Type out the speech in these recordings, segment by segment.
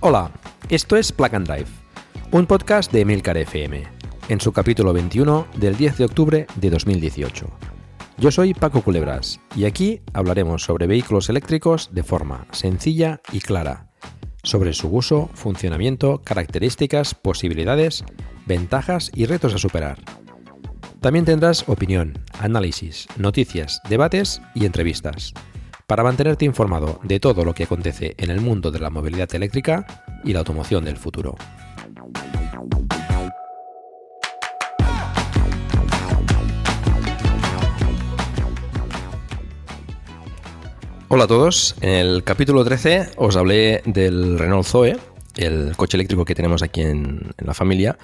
Hola, esto es Plug and Drive, un podcast de Emilcar FM, en su capítulo 21 del 10 de octubre de 2018. Yo soy Paco Culebras y aquí hablaremos sobre vehículos eléctricos de forma sencilla y clara, sobre su uso, funcionamiento, características, posibilidades, ventajas y retos a superar. También tendrás opinión, análisis, noticias, debates y entrevistas para mantenerte informado de todo lo que acontece en el mundo de la movilidad eléctrica y la automoción del futuro. Hola a todos, en el capítulo 13 os hablé del Renault Zoe, el coche eléctrico que tenemos aquí en, la familia,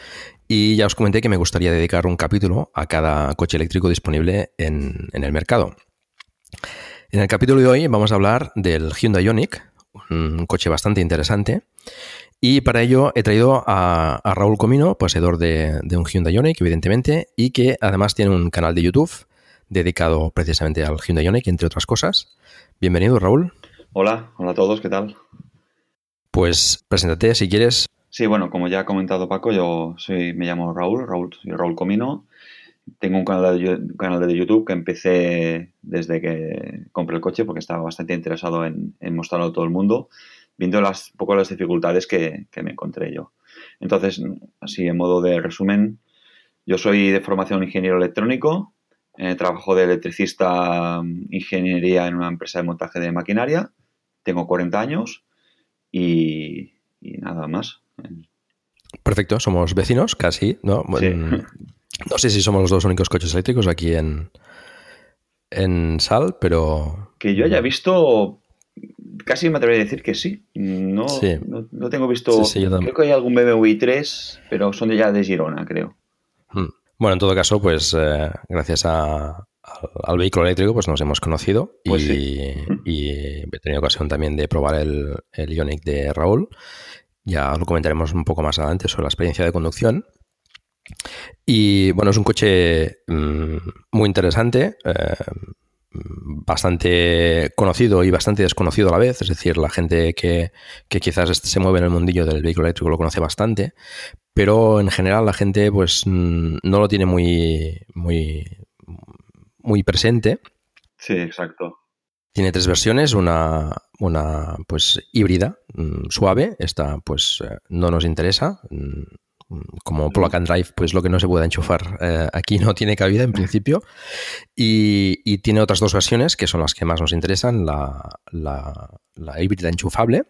y ya os comenté que me gustaría dedicar un capítulo a cada coche eléctrico disponible en el mercado. En el capítulo de hoy vamos a hablar del Hyundai Ioniq, un coche bastante interesante. Y para ello he traído a, Raúl Comino, poseedor de, un Hyundai Ioniq, evidentemente, y que además tiene un canal de YouTube dedicado precisamente al Hyundai Ioniq, entre otras cosas. Bienvenido, Raúl. Hola, hola a todos, ¿qué tal? Pues preséntate si quieres. Sí, bueno, como ya ha comentado Paco, yo soy, me llamo Raúl, Raúl, soy Raúl Comino. Tengo un canal, de, canal de YouTube que empecé desde que compré el coche porque estaba bastante interesado en, mostrarlo a todo el mundo, viendo las, un poco las dificultades que, me encontré yo. Entonces, así en modo de resumen, yo soy de formación ingeniero electrónico, eh, trabajo de electricista mm, ingeniería en una empresa de montaje de maquinaria, tengo 40 años y, nada más. Perfecto, somos vecinos casi, ¿no? Sí. No sé si somos los dos únicos coches eléctricos aquí en, en Sal, pero... Que yo haya visto, casi me atrevería a decir que sí. No, no, tengo visto... creo que hay algún BMW i3, pero son de ya de Girona, creo. Hmm. Bueno, en todo caso, pues eh, gracias a, al, vehículo eléctrico pues nos hemos conocido pues y, he tenido ocasión también de probar el, el Ionic de Raúl. Ya lo comentaremos un poco más adelante sobre la experiencia de conducción. Y bueno, es un coche mm, muy interesante, eh, bastante conocido y bastante desconocido a la vez. Es decir, la gente que, quizás se mueve en el mundillo del vehículo eléctrico lo conoce bastante, pero en general la gente pues mm, no lo tiene muy, muy, muy presente. Sí, exacto. Tiene tres versiones, una, una pues híbrida, mm, suave, esta pues eh, no nos interesa, como plug and drive, pues lo que no se puede enchufar eh, aquí no tiene cabida en principio. Y, tiene otras dos versiones que son las que más nos interesan, la, híbrida enchufable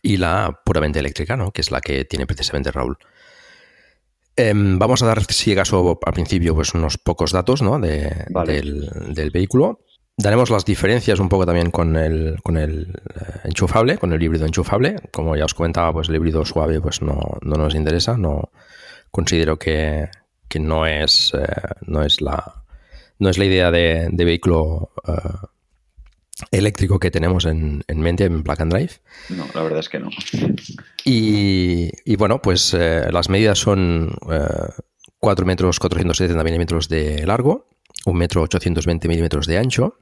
y la puramente eléctrica, ¿no? que es la que tiene precisamente Raúl. Em, vamos a dar, si acaso, al principio, pues unos pocos datos ¿no? de, del, del, vehículo. Daremos las diferencias un poco también con el, con el eh, enchufable, con el híbrido enchufable. Como ya os comentaba, pues el híbrido suave pues no, nos interesa. No considero que, no es eh, no es la no es la idea de, vehículo eh, eléctrico que tenemos en, mente en Plug and Drive. No, la verdad es que no. Y, y bueno, pues las medidas son 4 metros 470 milímetros de largo, 1 metro 820 milímetros de ancho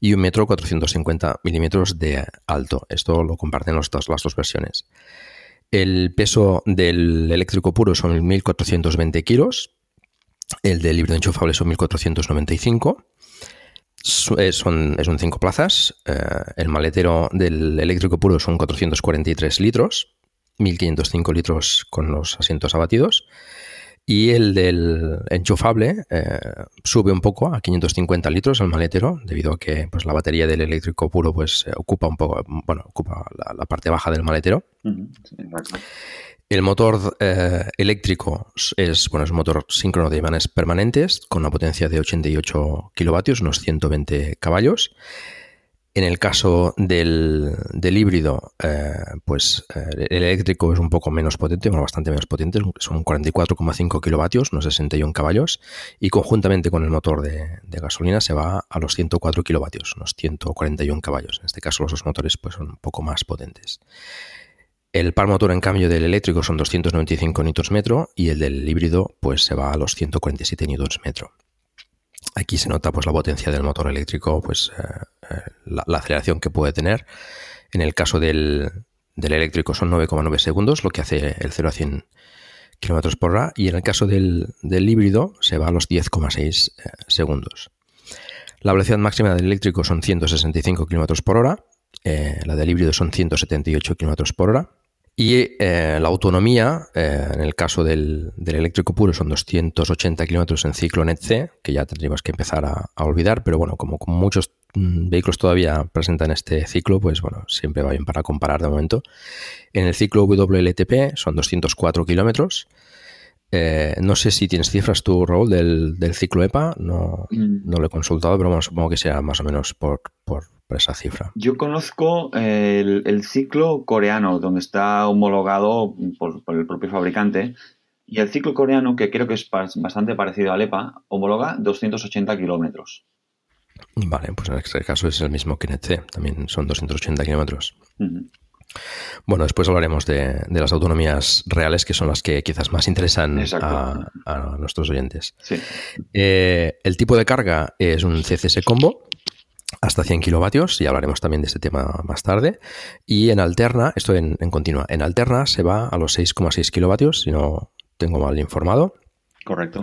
y un metro 450 milímetros de alto. Esto lo comparten las dos versiones. El peso del eléctrico puro son 1.420 kilos, el del híbrido enchufable son 1.495. Eh, son, es un 5 plazas. Eh, el maletero del eléctrico puro son 443 litros, 1.505 litros con los asientos abatidos. Y el del enchufable eh, sube un poco a 550 litros el maletero, debido a que pues, la batería del eléctrico puro pues, ocupa un poco, bueno, ocupa la, parte baja del maletero. el motor eh, eléctrico es, bueno, es un motor síncrono de imanes permanentes con una potencia de 88 kilovatios, unos 120 caballos. En el caso del, híbrido, eh, pues eh, el eléctrico es un poco menos potente, bueno, bastante menos potente, son 44,5 kilovatios, unos 61 caballos, y conjuntamente con el motor de, gasolina se va a los 104 kilovatios, unos 141 caballos. En este caso los dos motores pues, son un poco más potentes. El par motor, en cambio, del eléctrico son 295 Nm y el del híbrido pues se va a los 147 Nm. Aquí se nota pues la potencia del motor eléctrico, pues eh, eh, la, aceleración que puede tener. En el caso del, eléctrico son 9,9 segundos, lo que hace el 0 a 100 km por hora. Y en el caso del, híbrido se va a los 10,6 eh, segundos. La velocidad máxima del eléctrico son 165 km por hora. la del híbrido son 178 km por hora. Y eh, la autonomía, eh, en el caso del, eléctrico puro, son 280 kilómetros en ciclo NET-C, que ya tendríamos que empezar a, olvidar, pero bueno, como, muchos mm, vehículos todavía presentan este ciclo, pues bueno, siempre va bien para comparar de momento. En el ciclo WLTP son 204 kilómetros. Eh, no sé si tienes cifras tú, Raúl, del, del ciclo EPA, no, mm. no, lo he consultado, pero bueno, supongo que sea más o menos por, por esa cifra. Yo conozco el, ciclo coreano, donde está homologado por, el propio fabricante. Y el ciclo coreano, que creo que es bastante parecido al EPA, homologa 280 kilómetros. Vale, pues en este caso es el mismo que NET también son 280 kilómetros. Bueno, después hablaremos de, las autonomías reales, que son las que quizás más interesan a, nuestros oyentes. Eh, el tipo de carga es un CCS Combo, hasta 100 kilovatios, y hablaremos también de este tema más tarde. Y en alterna, esto en, continua, en alterna se va a los 6,6 kilovatios, si no tengo mal informado. Correcto.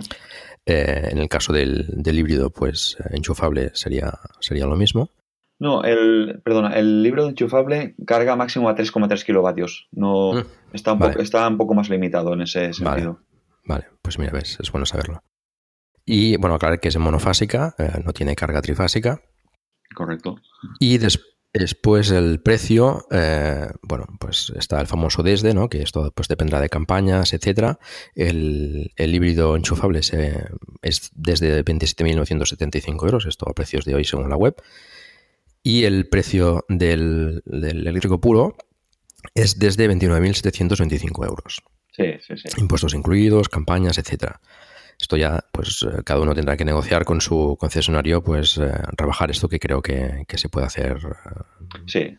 Eh, en el caso del, híbrido, pues enchufable sería, sería lo mismo. No, el, perdona, el híbrido enchufable carga máximo a 3,3 kilovatios. No, mm, está, un poco, está un poco más limitado en ese sentido. Vale, pues mira, ves, es bueno saberlo. Y bueno, aclarar que es monofásica, eh, no tiene carga trifásica. Correcto. Y después el precio, eh, bueno, pues está el famoso desde, ¿no? Que esto pues dependerá de campañas, etcétera. El, híbrido enchufable es desde 27.975 euros, esto a precios de hoy según la web. Y el precio del, del eléctrico puro es desde 29.725 euros. Sí, sí, sí. Impuestos incluidos, campañas, etcétera. Esto ya, pues eh, cada uno tendrá que negociar con su concesionario, pues eh, rebajar esto que creo que, se puede hacer. Eh, sí.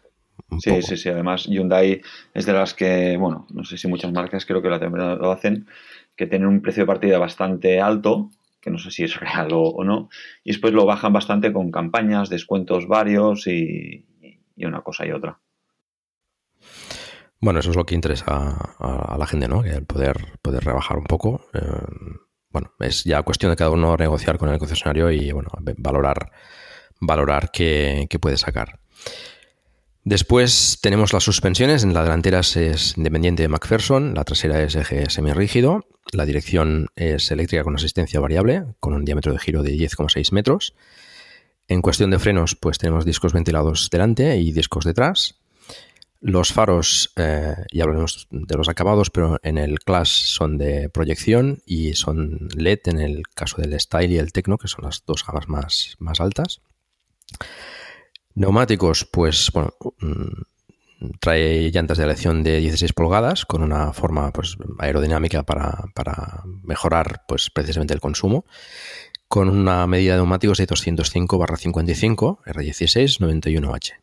Sí, sí, sí. Además, Hyundai es de las que, bueno, no sé si muchas marcas creo que lo hacen, que tienen un precio de partida bastante alto, que no sé si es real o, no, y después lo bajan bastante con campañas, descuentos varios y, una cosa y otra. Bueno, eso es lo que interesa a, la gente, ¿no? El poder, poder rebajar un poco bueno, es ya cuestión de cada uno negociar con el concesionario y bueno, valorar, valorar qué, puede sacar. Después tenemos las suspensiones. En la delantera es independiente de McPherson, la trasera es eje semirrígido, la dirección es eléctrica con asistencia variable, con un diámetro de giro de 10,6 metros. En cuestión de frenos, pues tenemos discos ventilados delante y discos detrás. Los faros, eh, ya hablaremos de los acabados, pero en el Class son de proyección y son LED en el caso del Style y el Tecno, que son las dos gamas más, más altas. Neumáticos, pues mm, trae llantas de elección de 16 pulgadas con una forma pues, aerodinámica para, mejorar pues, precisamente el consumo con una medida de neumáticos de 205-55 R16 91H.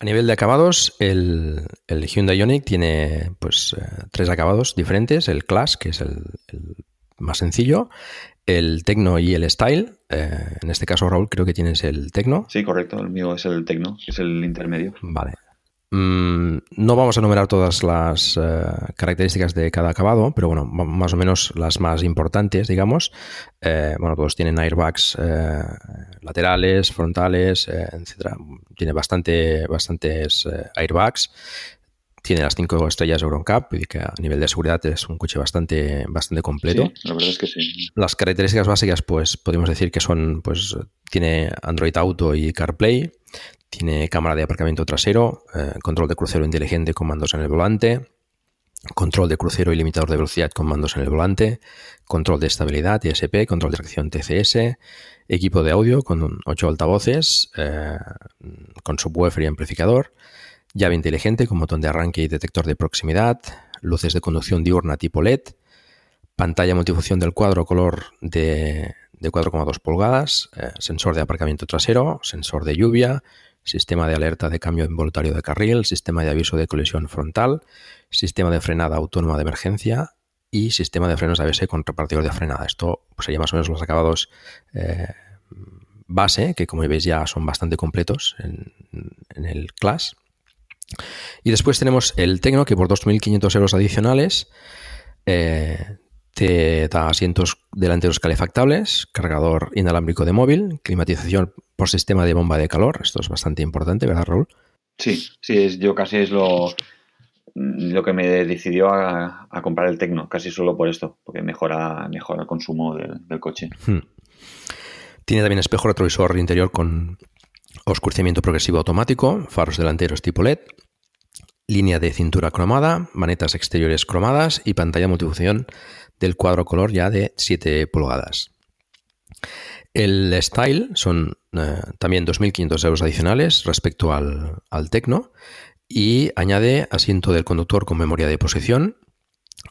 A nivel de acabados, el, Hyundai Ioniq tiene pues, eh, tres acabados diferentes. El Class, que es el, más sencillo, el Tecno y el Style. Eh, en este caso, Raúl, creo que tienes el Tecno. Sí, correcto. El mío es el Tecno, es el intermedio. Vale. Mm, no vamos a enumerar todas las eh, características de cada acabado, pero bueno, más o menos las más importantes, digamos. Eh, bueno, todos tienen airbags eh, laterales, frontales, etcétera. Tiene bastante, bastantes airbags. Tiene las cinco estrellas EuronCap, y que a nivel de seguridad es un coche bastante, bastante completo. la verdad es que sí. Las características básicas, pues podemos decir que son, pues tiene Android Auto y CarPlay, tiene cámara de aparcamiento trasero, eh, control de crucero inteligente con mandos en el volante, control de crucero y limitador de velocidad con mandos en el volante, control de estabilidad ISP, control de tracción TCS, equipo de audio con 8 altavoces, eh, con subwoofer y amplificador, llave inteligente con botón de arranque y detector de proximidad, luces de conducción diurna tipo LED, pantalla multifunción del cuadro color de, de 4,2 pulgadas, eh, sensor de aparcamiento trasero, sensor de lluvia, sistema de alerta de cambio involuntario de carril, sistema de aviso de colisión frontal, sistema de frenada autónoma de emergencia y sistema de frenos ABS con repartidor de frenada. Esto pues, sería más o menos los acabados eh, base, que como veis ya son bastante completos en, el Class. Y después tenemos el Tecno, que por 2.500 euros adicionales eh, te da asientos delanteros calefactables, cargador inalámbrico de móvil, climatización por sistema de bomba de calor. Esto es bastante importante, ¿verdad, Raúl? Sí, sí, es, yo casi es lo, lo que me decidió a, comprar el Tecno, casi solo por esto, porque mejora, mejora el consumo del, coche. Hmm. Tiene también espejo retrovisor interior con oscurecimiento progresivo automático, faros delanteros tipo LED, línea de cintura cromada, manetas exteriores cromadas y pantalla multifunción del cuadro color ya de 7 pulgadas. El Style son eh, también 2.500 euros adicionales respecto al, al Tecno y añade asiento del conductor con memoria de posición,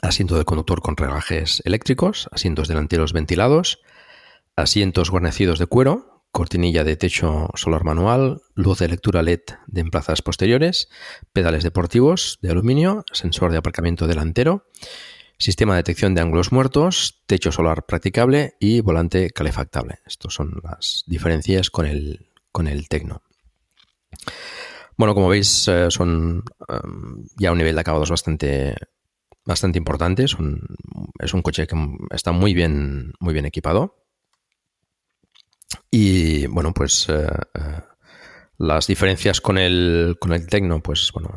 asiento del conductor con regajes eléctricos, asientos delanteros ventilados, asientos guarnecidos de cuero, cortinilla de techo solar manual, luz de lectura LED de en plazas posteriores, pedales deportivos de aluminio, sensor de aparcamiento delantero sistema de detección de ángulos muertos, techo solar practicable y volante calefactable. Estas son las diferencias con el, con el Tecno. Bueno, como veis, eh, son em, ya un nivel de acabados bastante, bastante importante. es un coche que está muy bien, muy bien equipado. Y bueno, pues eh, eh, las diferencias con el, con el Tecno, pues bueno,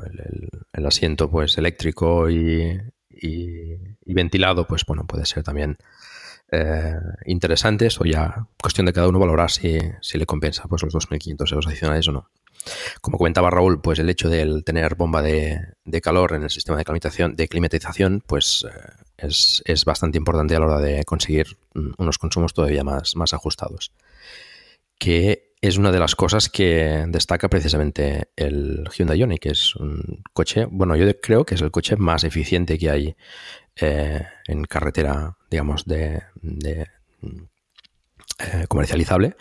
el asiento pues eléctrico y, y, ventilado, pues bueno, puede ser también eh, interesante. Esto ya cuestión de cada uno valorar si, le compensa pues los 2.500 euros adicionales o no. Como comentaba Raúl, pues el hecho de tener bomba de, calor en el sistema de climatización, de climatización pues eh, es, bastante importante a la hora de conseguir mm, unos consumos todavía más, más ajustados. Que es una de las cosas que destaca precisamente el Hyundai Ioniq, que es un coche, bueno, yo creo que es el coche más eficiente que hay eh, en carretera, digamos, de, de eh, comercializable.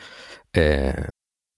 Eh,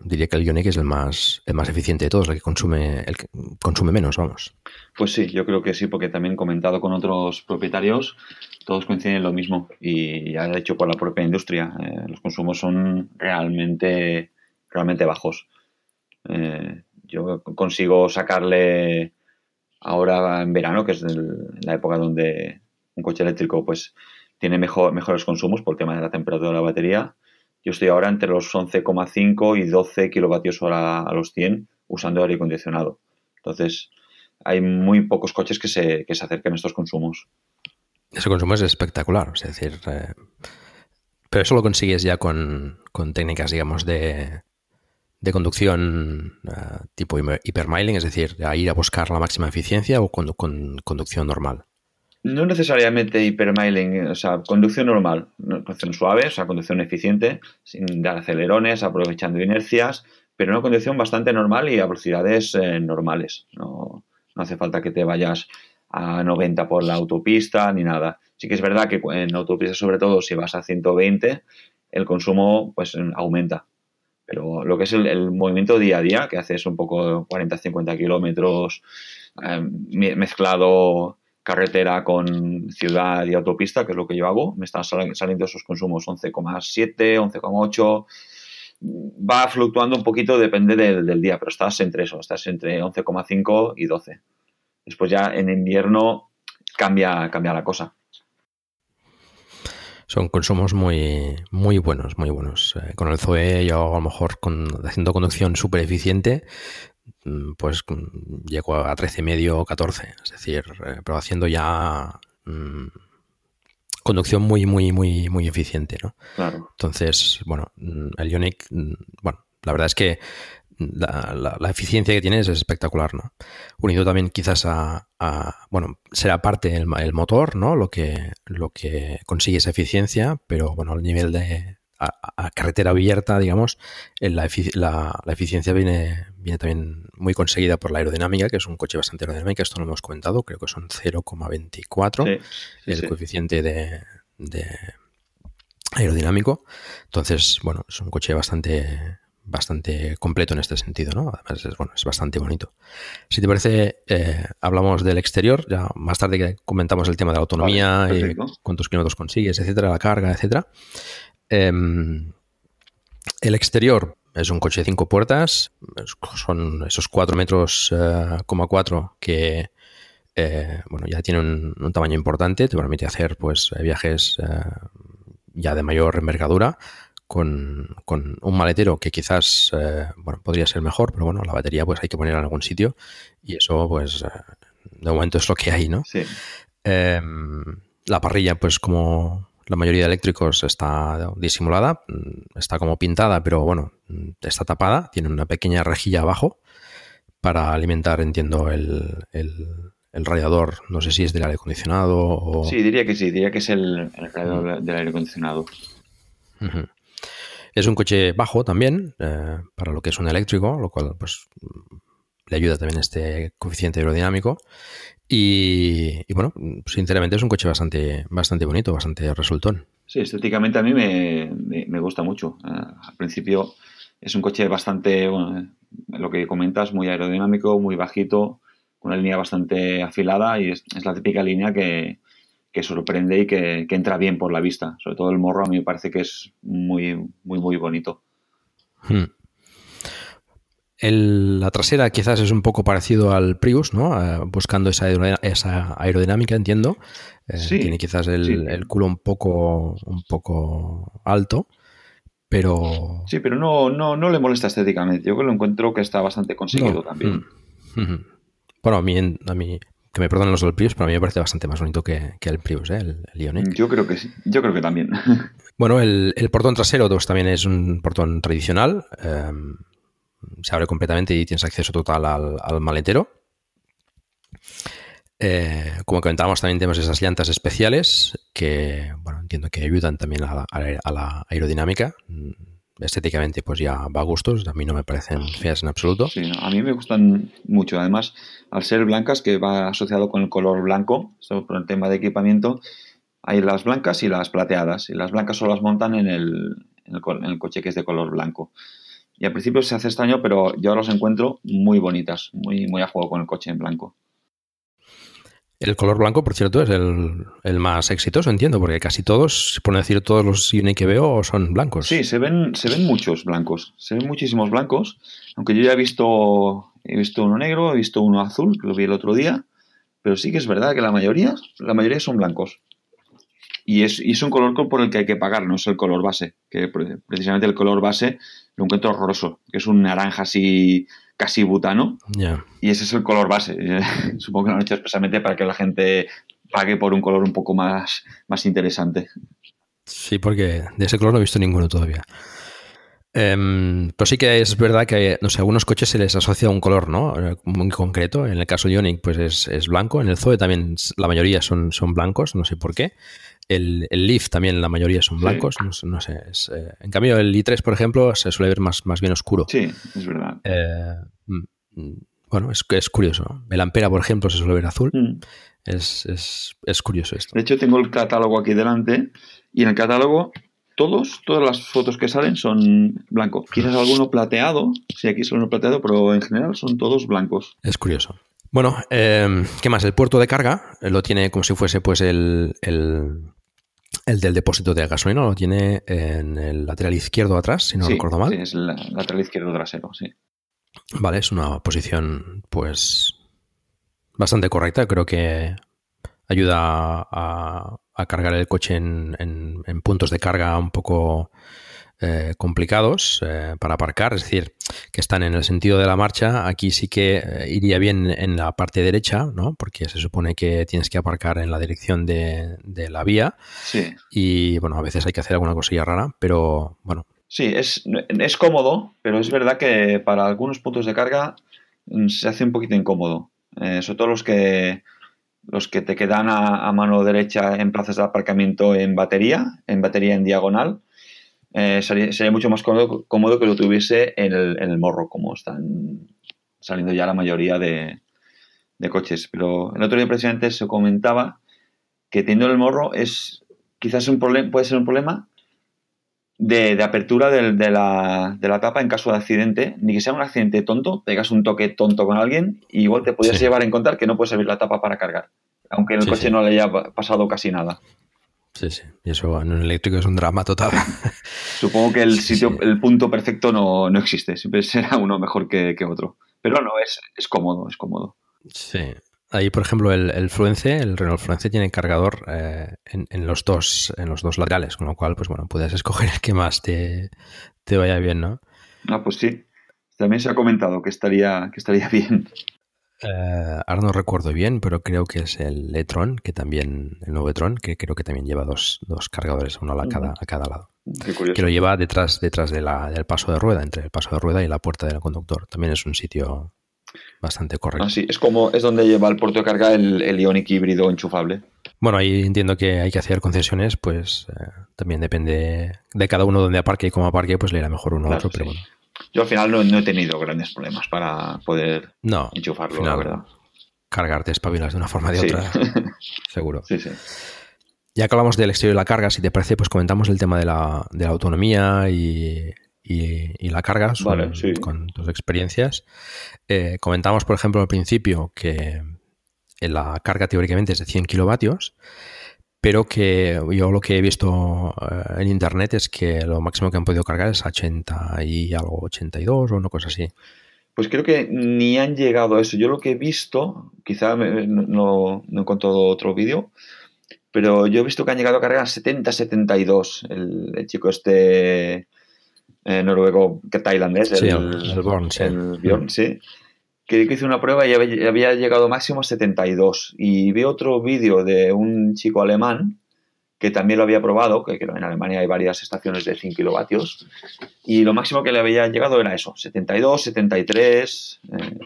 Diría que el Ioniq es el más, el más eficiente de todos, el que consume, el que consume menos, vamos. Pues sí, yo creo que sí, porque también comentado con otros propietarios, todos coinciden en lo mismo y ya hecho por la propia industria. Eh, los consumos son realmente, realmente bajos. Eh, yo consigo sacarle ahora en verano, que es la época donde un coche eléctrico pues tiene mejor, mejores consumos por tema de la temperatura de la batería. Yo estoy ahora entre los 11,5 y 12 kilovatios hora a los 100 usando aire acondicionado. Entonces, hay muy pocos coches que se, que se acerquen a estos consumos. Ese consumo es espectacular, es decir, eh, pero eso lo consigues ya con, con técnicas, digamos, de, de conducción uh, tipo hipermiling, es decir, a ir a buscar la máxima eficiencia o con conducción normal? No necesariamente hipermiling, o sea, conducción normal, conducción suave, o sea, conducción eficiente, sin dar acelerones, aprovechando inercias, pero una conducción bastante normal y a velocidades eh, normales. No, no, hace falta que te vayas a 90 por la autopista ni nada. Sí que es verdad que en autopista, sobre todo si vas a 120, el consumo pues aumenta. Pero lo que es el, movimiento día a día, que haces un poco 40-50 kilómetros em, mezclado carretera con ciudad y autopista, que es lo que yo hago, me están saliendo esos consumos 11,7, 11,8. Va fluctuando un poquito, depende del, día, pero estás entre eso, estás entre 11,5 y 12. Después ya en invierno cambia, cambia la cosa son consumos muy, muy buenos, muy buenos. Eh, con el Zoe yo a lo mejor con, haciendo conducción súper eficiente, pues mm, llego a 13,5 o 14. Es decir, eh, pero haciendo ya mm, conducción muy, muy, muy, muy eficiente, ¿no? Claro. Entonces, bueno, el Ionic, bueno, la verdad es que la, eficiencia que tiene es espectacular, ¿no? Unido también quizás a, bueno, será parte el, el, motor, ¿no? Lo que, lo que consigue esa eficiencia, pero bueno, el nivel de a, carretera abierta, digamos, la, la, eficiencia viene, viene también muy conseguida por la aerodinámica, que es un coche bastante aerodinámico, esto lo hemos comentado, creo que son 0,24 el coeficiente de, de aerodinámico. Entonces, bueno, es un coche bastante bastante completo en este sentido, ¿no? Además es, bueno, es bastante bonito. Si te parece, eh, hablamos del exterior, ya más tarde que comentamos el tema de la autonomía, y cuántos kilómetros consigues, etcétera, la carga, etcétera. Em, el exterior es un coche de cinco puertas, son esos cuatro metros, eh, cuatro que eh, bueno, ya tiene un, tamaño importante, te permite hacer pues viajes ya de mayor envergadura con, un maletero que quizás eh, bueno, podría ser mejor, pero bueno, la batería pues hay que poner en algún sitio y eso pues eh, de momento es lo que hay, ¿no? Sí. Em, la parrilla pues como la mayoría de eléctricos está disimulada, mm, está como pintada, pero bueno, mm, está tapada, tiene una pequeña rejilla abajo para alimentar, entiendo, el, radiador, no sé si es del aire acondicionado o... Sí, diría que sí, diría que es el, radiador del aire acondicionado. Es un coche bajo también, eh, para lo que es un eléctrico, lo cual pues le ayuda también este coeficiente aerodinámico. Y, bueno, sinceramente es un coche bastante, bastante bonito, bastante resultón. Sí, estéticamente a mí me, gusta mucho. Eh, al principio es un coche bastante, bueno, lo que comentas, muy aerodinámico, muy bajito, con una línea bastante afilada y es la típica línea que, que sorprende y que, entra bien por la vista. Sobre todo el morro a mí me parece que es muy, muy, muy bonito. Hmm. La trasera quizás es un poco parecido al Prius, ¿no? Eh, buscando esa, aerodinámica, entiendo. Eh, tiene quizás el, culo un poco, un poco alto, pero... Sí, pero no, no, no le molesta estéticamente. Yo lo encuentro que está bastante conseguido también. Hmm. Bueno, a mí, a mí que me perdonen los del Prius, pero a mí me parece bastante más bonito que, el Prius, ¿eh? el, el Yo creo que sí, yo creo que también. Bueno, el, portón trasero pues, también es un portón tradicional. Em, se abre completamente y tienes acceso total al, maletero. Eh, como comentábamos, también tenemos esas llantas especiales que, bueno, entiendo que ayudan también a la, aerodinámica. estéticamente pues ya va a gustos, a mí no me parecen feas en absoluto. Sí, a mí me gustan mucho, además, al ser blancas, que va asociado con el color blanco, por el tema de equipamiento, hay las blancas y las plateadas, y las blancas solo las montan en el, en el, coche que es de color blanco. Y al principio se hace extraño, pero yo los encuentro muy bonitas, muy, muy a juego con el coche en blanco. El color blanco, por cierto, es el, más exitoso, entiendo, porque casi todos, por decir todos los Unique que veo, son blancos. Sí, se ven, se ven muchos blancos, se ven muchísimos blancos, aunque yo ya he visto, he visto uno negro, he visto uno azul, que lo vi el otro día, pero sí que es verdad que la mayoría, la mayoría son blancos. Y es, y es un color por el que hay que pagar, no es el color base, que precisamente el color base lo encuentro horroroso, que es un naranja así casi butano. Y ese es el color base. Supongo que lo han hecho expresamente para que la gente pague por un color un poco más, más interesante. Sí, porque de ese color no he visto ninguno todavía. Eh, pero sí que es verdad que, no sé, a algunos coches se les asocia un color, ¿no? Muy concreto. En el caso de Ionic, pues es, es, blanco. En el Zoe también la mayoría son, son blancos, no sé por qué. El, el Leaf también la mayoría son blancos, no, sé. Eh, en cambio, el i3, por ejemplo, se suele ver más, más bien oscuro. Sí, es verdad. Eh, mm, mm, bueno, es, es curioso. El Ampera, por ejemplo, se suele ver azul. Mm. Es, es, es, curioso esto. De hecho, tengo el catálogo aquí delante y en el catálogo todos, todas las fotos que salen son blancos. Quizás alguno plateado, sí, aquí solo uno plateado, pero en general son todos blancos. Es curioso. Bueno, eh, ¿qué más? El puerto de carga lo tiene como si fuese pues el, el, del depósito de gasolina, lo tiene en el lateral izquierdo atrás, si no recuerdo mal. Sí, es el lateral izquierdo trasero, sí. Vale, es una posición pues bastante correcta. Creo que ayuda a, cargar el coche en, en, puntos de carga un poco eh, complicados eh, para aparcar, es decir, que están en el sentido de la marcha. Aquí sí que eh, iría bien en la parte derecha, ¿no? Porque se supone que tienes que aparcar en la dirección de, la vía. Sí. Y bueno, a veces hay que hacer alguna cosilla rara, pero bueno. Sí, es, es cómodo, pero es verdad que para algunos puntos de carga mm, se hace un poquito incómodo. sobre todo los que los que te quedan a, a, mano derecha en plazas de aparcamiento en batería, en batería en diagonal, eh, sería, mucho más cómodo, que lo tuviese en el, morro, como están saliendo ya la mayoría de, coches. Pero el otro día precisamente se comentaba que teniendo el morro es quizás un problema, puede ser un problema de, apertura de, la, tapa en caso de accidente, ni que sea un accidente tonto, pegas un toque tonto con alguien y igual te podrías llevar a encontrar que no puedes abrir la tapa para cargar, aunque en el coche no le haya pasado casi nada. Sí, sí. Y eso en un eléctrico es un drama total. Supongo que el sitio, el punto perfecto no, existe. Siempre será uno mejor que, otro. Pero no, es, es cómodo, es cómodo. Sí. Ahí, por ejemplo, el, el Fluence, el Renault Fluence tiene cargador eh, en, los dos, en los dos laterales, con lo cual, pues bueno, puedes escoger el que más te, te vaya bien, ¿no? Ah, pues sí. También se ha comentado que estaría, que estaría bien. Eh, ahora no recuerdo bien, pero creo que es el e-tron, que también, el nuevo e-tron, que creo que también lleva dos, dos cargadores, uno a cada, a cada lado. Que lo lleva detrás, detrás de la, del paso de rueda, entre el paso de rueda y la puerta del conductor. También es un sitio bastante correcto. Ah, es como es donde lleva el puerto de carga el, el Ionic híbrido enchufable. Bueno, ahí entiendo que hay que hacer concesiones, pues eh, también depende de cada uno donde aparque y cómo aparque, pues le irá mejor uno a otro, pero bueno. Yo al final no, he tenido grandes problemas para poder no, enchufarlo, la verdad. Cargarte espabilas de una forma o de otra, seguro. Sí, sí. Ya que hablamos del exterior de la carga, si te parece, pues comentamos el tema de la, de la autonomía y, y, la carga con tus experiencias. Eh, comentamos, por ejemplo, al principio que la carga teóricamente es de 100 kilovatios, pero que yo lo que he visto eh, en internet es que lo máximo que han podido cargar es 80 y algo, 82 o una cosa así. Pues creo que ni han llegado a eso. Yo lo que he visto, quizá no, no he encontrado otro vídeo, pero yo he visto que han llegado a cargar 70, 72. El, el chico este eh, noruego, que tailandés, el, el, Born, sí. El Bjorn, sí que hice una prueba y había llegado máximo a 72. Y vi otro vídeo de un chico alemán que también lo había probado, que, en Alemania hay varias estaciones de 100 kilovatios, y lo máximo que le había llegado era eso, 72, 73. Eh,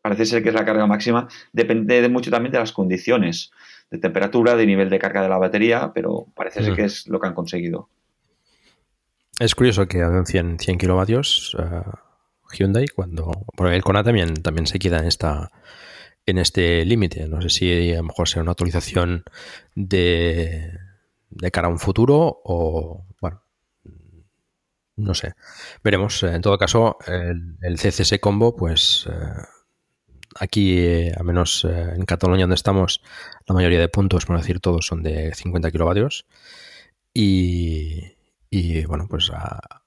parece ser que es la carga máxima. Depende mucho también de las condiciones de temperatura, de nivel de carga de la batería, pero parece ser que es lo que han conseguido. Es curioso que hagan 100, 100 kilovatios uh, Hyundai cuando... Porque el Kona también, también se queda en esta en este límite. No sé si a lo mejor será una actualización de, de cara a un futuro o, bueno, no sé. Veremos. En todo caso, el, CCS Combo, pues eh, aquí, eh, al menos eh, en Cataluña donde estamos, la mayoría de puntos, por decir todos, son de 50 kilovatios. Y, y bueno, pues a,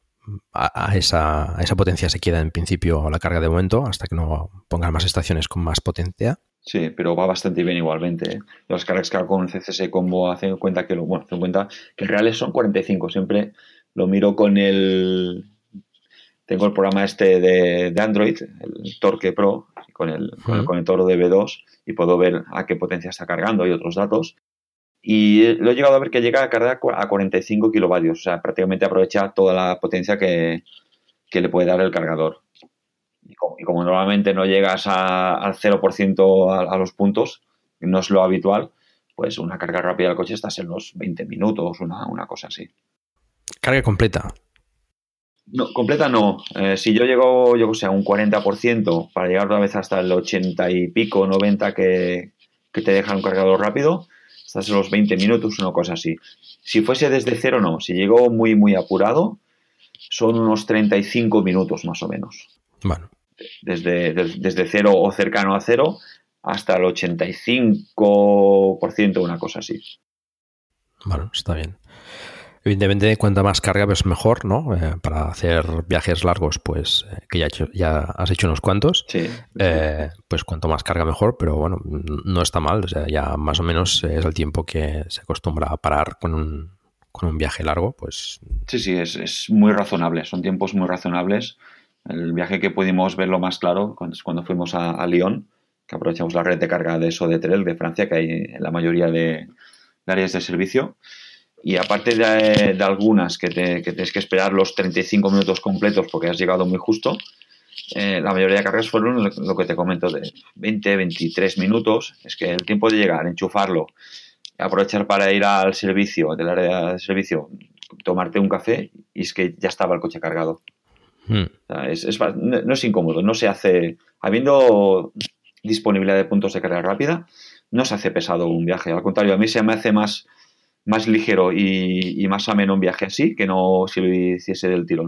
a, esa, a, esa, potencia se queda en principio la carga de momento hasta que no pongan más estaciones con más potencia. Sí, pero va bastante bien igualmente. ¿eh? Las cargas que hago con CCS Combo hacen cuenta que lo, bueno, hacen cuenta que reales son 45. Siempre lo miro con el tengo el programa este de, de Android, el Torque Pro, con el, con el conector de B2 y puedo ver a qué potencia está cargando y otros datos. Y lo he llegado a ver que llega a cargar a 45 kilovatios, o sea, prácticamente aprovecha toda la potencia que, que le puede dar el cargador. Y como, y como normalmente no llegas a, al 0% a, a, los puntos, no es lo habitual, pues una carga rápida del coche estás en los 20 minutos, una, una cosa así. Carga completa. No, completa no. Eh, si yo llego, yo sé, a un 40% para llegar otra vez hasta el 80 y pico, 90 que, que te deja un cargador rápido, estás en los 20 minutos, una cosa así. Si fuese desde cero, no. Si llego muy, muy apurado, son unos 35 minutos más o menos. Bueno. Desde, desde, desde cero o cercano a cero hasta el 85%, una cosa así. Bueno, está bien. Evidentemente, cuanta más carga, pues mejor, ¿no? Eh, para hacer viajes largos, pues eh, que ya, has hecho unos cuantos, sí, eh, pues cuanto más carga, mejor, pero bueno, no está mal. O sea, ya más o menos es el tiempo que se acostumbra a parar con un, con un viaje largo, pues... Sí, sí, es, es, muy razonable, son tiempos muy razonables. El viaje que pudimos verlo más claro cuando, cuando fuimos a, a, Lyon, que aprovechamos la red de carga de Sodetrel de Francia, que hay en la mayoría de, de áreas de servicio. Y aparte de, de algunas que, te, que, tienes que esperar los 35 minutos completos porque has llegado muy justo, eh, la mayoría de carreras fueron lo, lo, que te comento de 20, 23 minutos. Es que el tiempo de llegar, enchufarlo, aprovechar para ir al servicio, del área de servicio, tomarte un café y es que ya estaba el coche cargado. Hmm. O sea, es, es, no es incómodo, no se hace, habiendo disponibilidad de puntos de carga rápida, no se hace pesado un viaje. Al contrario, a mí se me hace más más ligero y, y más ameno un viaje así que no si lo hiciese del tirón.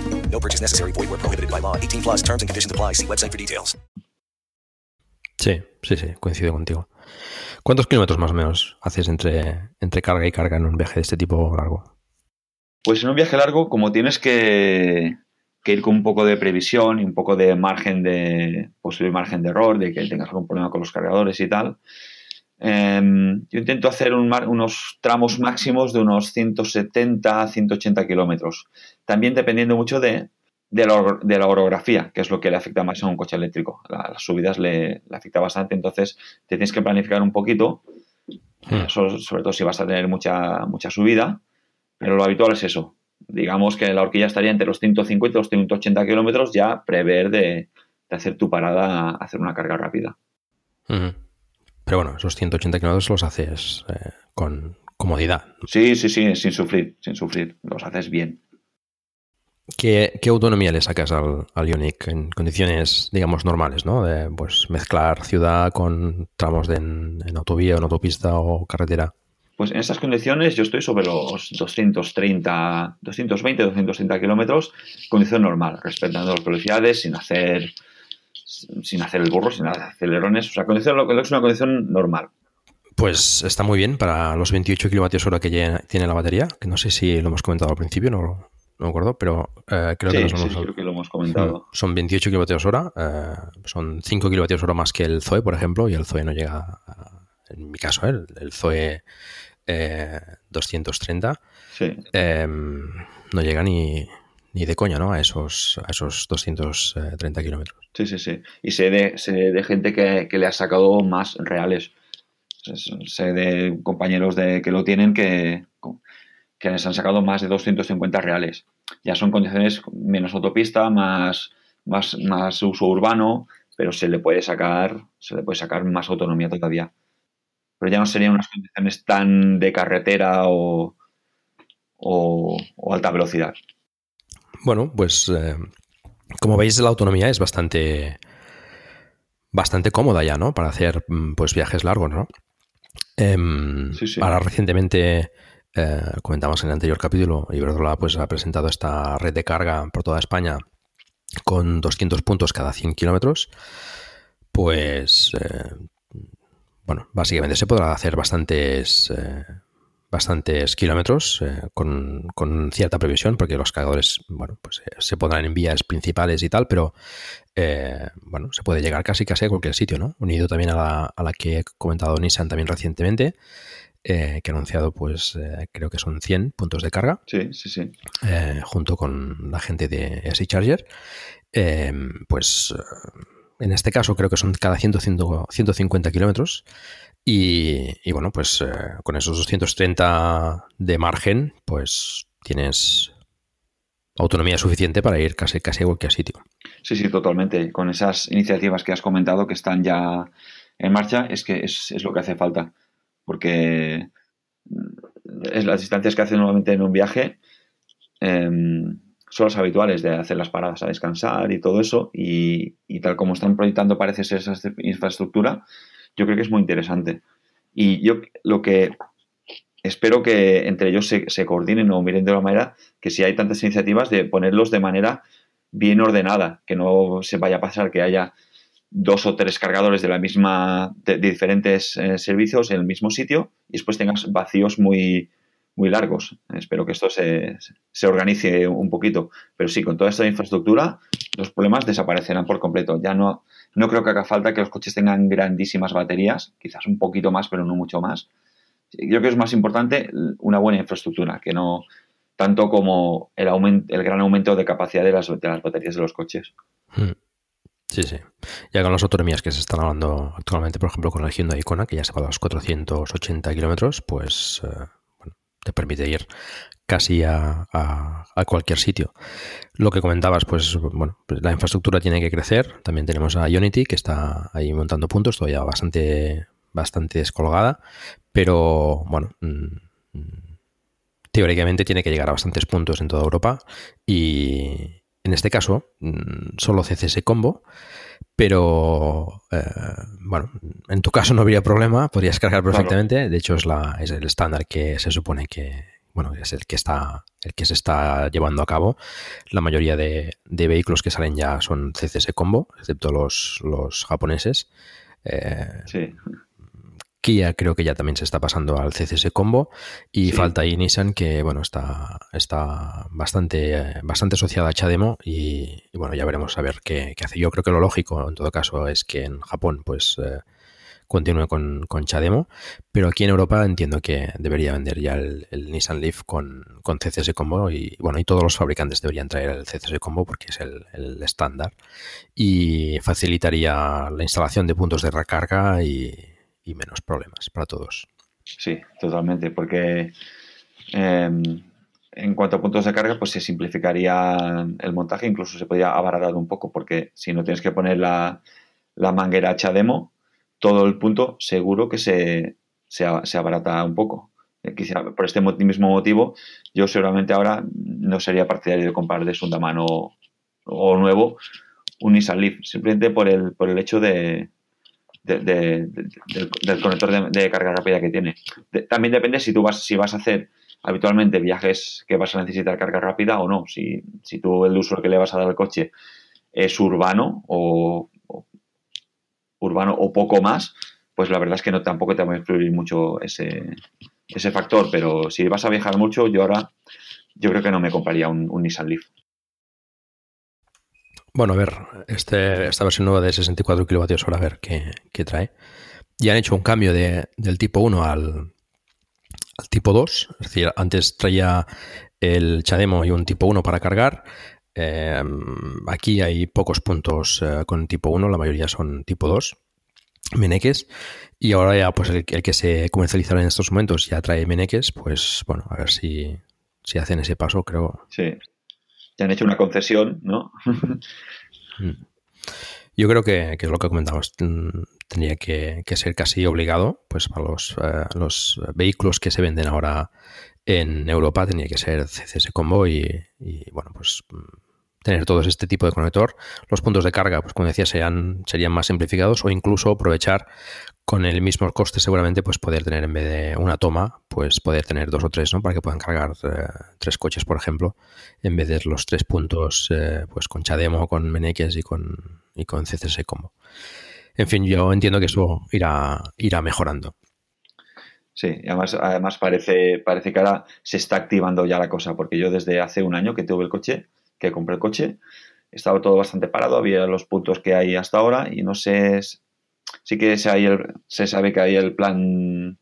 No purchase necessary. Void where prohibited by law. 18 plus terms and conditions apply. See website for details. Sí, sí, sí, coincido contigo. ¿Cuántos kilómetros más o menos haces entre, entre carga y carga en un viaje de este tipo largo? Pues en un viaje largo, como tienes que que ir con un poco de previsión y un poco de margen de posible margen de error, de que tengas algún problema con los cargadores y tal. Eh, yo intento hacer un, unos tramos máximos de unos 170 a 180 kilómetros. También dependiendo mucho de, de, la, de, la, orografía, que es lo que le afecta más a un coche eléctrico. La, las subidas le, le, afecta bastante, entonces te tienes que planificar un poquito, hmm. sobre, sobre todo si vas a tener mucha, mucha subida, pero lo habitual es eso, digamos que la horquilla estaría entre los 150 y los 180 kilómetros, ya prever de, de hacer tu parada hacer una carga rápida. Pero bueno, esos 180 kilómetros los haces eh, con comodidad. Sí, sí, sí, sin sufrir, sin sufrir. Los haces bien. ¿Qué, autonomía le sacas al, al Ionic en condiciones, digamos, normales, ¿no? De pues, mezclar ciudad con tramos de en, autovía, en autopista o carretera. Pues en estas condiciones yo estoy sobre los 230, 220, 230 kilómetros, condición normal, respetando las velocidades, sin hacer, sin hacer el burro, sin hacer acelerones. O sea, condición, lo que es una condición normal. Pues está muy bien para los 28 kilovatios hora que tiene la batería, que no sé si lo hemos comentado al principio, no, no me acuerdo, pero eh, creo, que sí, creo que lo hemos comentado. Son 28 kilovatios hora, eh, son 5 kilovatios hora más que el Zoe, por ejemplo, y el Zoe no llega, en mi caso, ¿eh? el, Zoe 230, em, no llega ni, ni de coña, ¿no? A esos, a esos 230 kilómetros. Sí, sí, sí. Y sé de, sé de gente que, que le ha sacado más reales sé de compañeros de, que lo tienen que, que les han sacado más de 250 reales. Ya son condiciones menos autopista, más, más, más uso urbano, pero se le puede sacar, se le puede sacar más autonomía todavía. Pero ya no serían unas condiciones tan de carretera o, o, alta velocidad. Bueno, pues eh, como veis la autonomía es bastante bastante cómoda ya, ¿no? Para hacer mm, pues viajes largos, ¿no? Em, ahora recientemente eh, comentamos en el anterior capítulo, Iberdrola pues, ha presentado esta red de carga por toda España con 200 puntos cada 100 kilómetros. Pues, eh, bueno, básicamente se podrá hacer bastantes, eh, bastantes kilómetros con, con, cierta previsión, porque los cargadores, bueno, pues se pondrán en vías principales y tal, pero, bueno, se puede llegar casi casi a cualquier sitio, ¿no? Unido también a la, a la que he comentado Nissan también recientemente. Eh, que ha anunciado, pues eh, creo que son 100 puntos de carga. Sí, sí, sí. Eh, junto con la gente de SI Charger. pues en este caso creo que son cada 100, 150 kilómetros. Y, bueno, pues con esos 230 de margen, pues tienes autonomía suficiente para ir casi, a cualquier sitio. Sí, sí, totalmente. Con esas iniciativas que has comentado que están ya en marcha, es que es, lo que hace falta porque es las distancias que hacen normalmente en un viaje em, son las habituales de hacer las paradas a descansar y todo eso y, tal como están proyectando parece ser esa infraestructura yo creo que es muy interesante y yo lo que espero que entre ellos se, se coordinen o miren de una manera que si hay tantas iniciativas de ponerlos de manera bien ordenada que no se vaya a pasar que haya dos o tres cargadores de la misma, de, diferentes eh, servicios en el mismo sitio y después tengas vacíos muy, muy largos. Espero que esto se, se, organice un poquito. Pero sí, con toda esta infraestructura, los problemas desaparecerán por completo. Ya no, no creo que haga falta que los coches tengan grandísimas baterías, quizás un poquito más, pero no mucho más. Creo que es más importante una buena infraestructura, que no tanto como el, aumento, el gran aumento de capacidad de las, de las baterías de los coches. Hmm. Sí, sí. Ya con las autonomías que se están hablando actualmente, por ejemplo, con el Hyundai Icona, que ya se va a los 480 kilómetros, pues eh, te permite ir casi a, a, cualquier sitio. Lo que comentabas, pues bueno, pues la infraestructura tiene que crecer. También tenemos a Unity, que está ahí montando puntos, todavía bastante, bastante descolgada, pero bueno, mm, teóricamente tiene que llegar a bastantes puntos en toda Europa y, en este caso, mm, solo CCS combo, pero eh, bueno, en tu caso no habría problema, podrías cargar perfectamente. De hecho, es, la, es el estándar que se supone que, bueno, es el que está, el que se está llevando a cabo. La mayoría de, vehículos que salen ya son CCS combo, excepto los, los japoneses. Eh, sí. Kia creo que ya también se está pasando al CCS Combo y falta ahí Nissan que bueno está, está bastante, bastante asociada a Chademo y, bueno ya veremos a ver qué, hace. Yo creo que lo lógico en todo caso es que en Japón pues eh, continúe con, con, Chademo, pero aquí en Europa entiendo que debería vender ya el, Nissan Leaf con, con, CCS Combo y bueno y todos los fabricantes deberían traer el CCS Combo porque es el, el estándar y facilitaría la instalación de puntos de recarga y y menos problemas para todos. Sí, totalmente, porque em, en cuanto a puntos de carga, pues se simplificaría el montaje, incluso se podría abaratar un poco, porque si no tienes que poner la, la manguera demo todo el punto seguro que se, se, se abarata un poco. Eh, quizá por este mismo motivo, yo seguramente ahora no sería partidario de comprar de segunda mano o nuevo un Nissan Leaf, simplemente por el, por el hecho de, del, conector de, carga rápida que tiene. también depende si tú vas, si vas a hacer habitualmente viajes que vas a necesitar carga rápida o no. Si, si tú el uso que le vas a dar al coche es urbano o, urbano o poco más, pues la verdad es que no tampoco te va a influir mucho ese, ese factor. Pero si vas a viajar mucho, yo ahora yo creo que no me compraría un Nissan Leaf. Bueno, a ver, este, esta versión nueva de 64 kilovatios hora, a ver qué, trae. Ya han hecho un cambio de, del tipo 1 al, al, tipo 2. Es decir, antes traía el Chademo y un tipo 1 para cargar. Eh, aquí hay pocos puntos eh, con tipo 1, la mayoría son tipo 2. Meneques y ahora ya pues el, que se comercializará en estos momentos ya trae Meneques, pues bueno, a ver si, si hacen ese paso, creo. Sí, han hecho una concesión, ¿no? Mm. Yo creo que, es lo que comentamos, tendría que, ser casi obligado, pues para los, eh, los, vehículos que se venden ahora en Europa, tendría que ser CCS Combo y, bueno, pues tener todo este tipo de conector. Los puntos de carga, pues como decía, serían, serían más simplificados o incluso aprovechar con el mismo coste seguramente pues poder tener en vez de una toma, pues poder tener dos o tres, ¿no? Para que puedan cargar eh, tres coches, por ejemplo, en vez de los tres puntos eh, pues con Chademo, con Meneques y con, y con CCS Combo. En fin, yo entiendo que eso irá, irá mejorando. Sí, además, además parece, parece que ahora se está activando ya la cosa, porque yo desde hace un año que tuve el coche, que compré el coche, estaba todo bastante parado, había los puntos que hay hasta ahora y no sé sí que se, sabe que hay el plan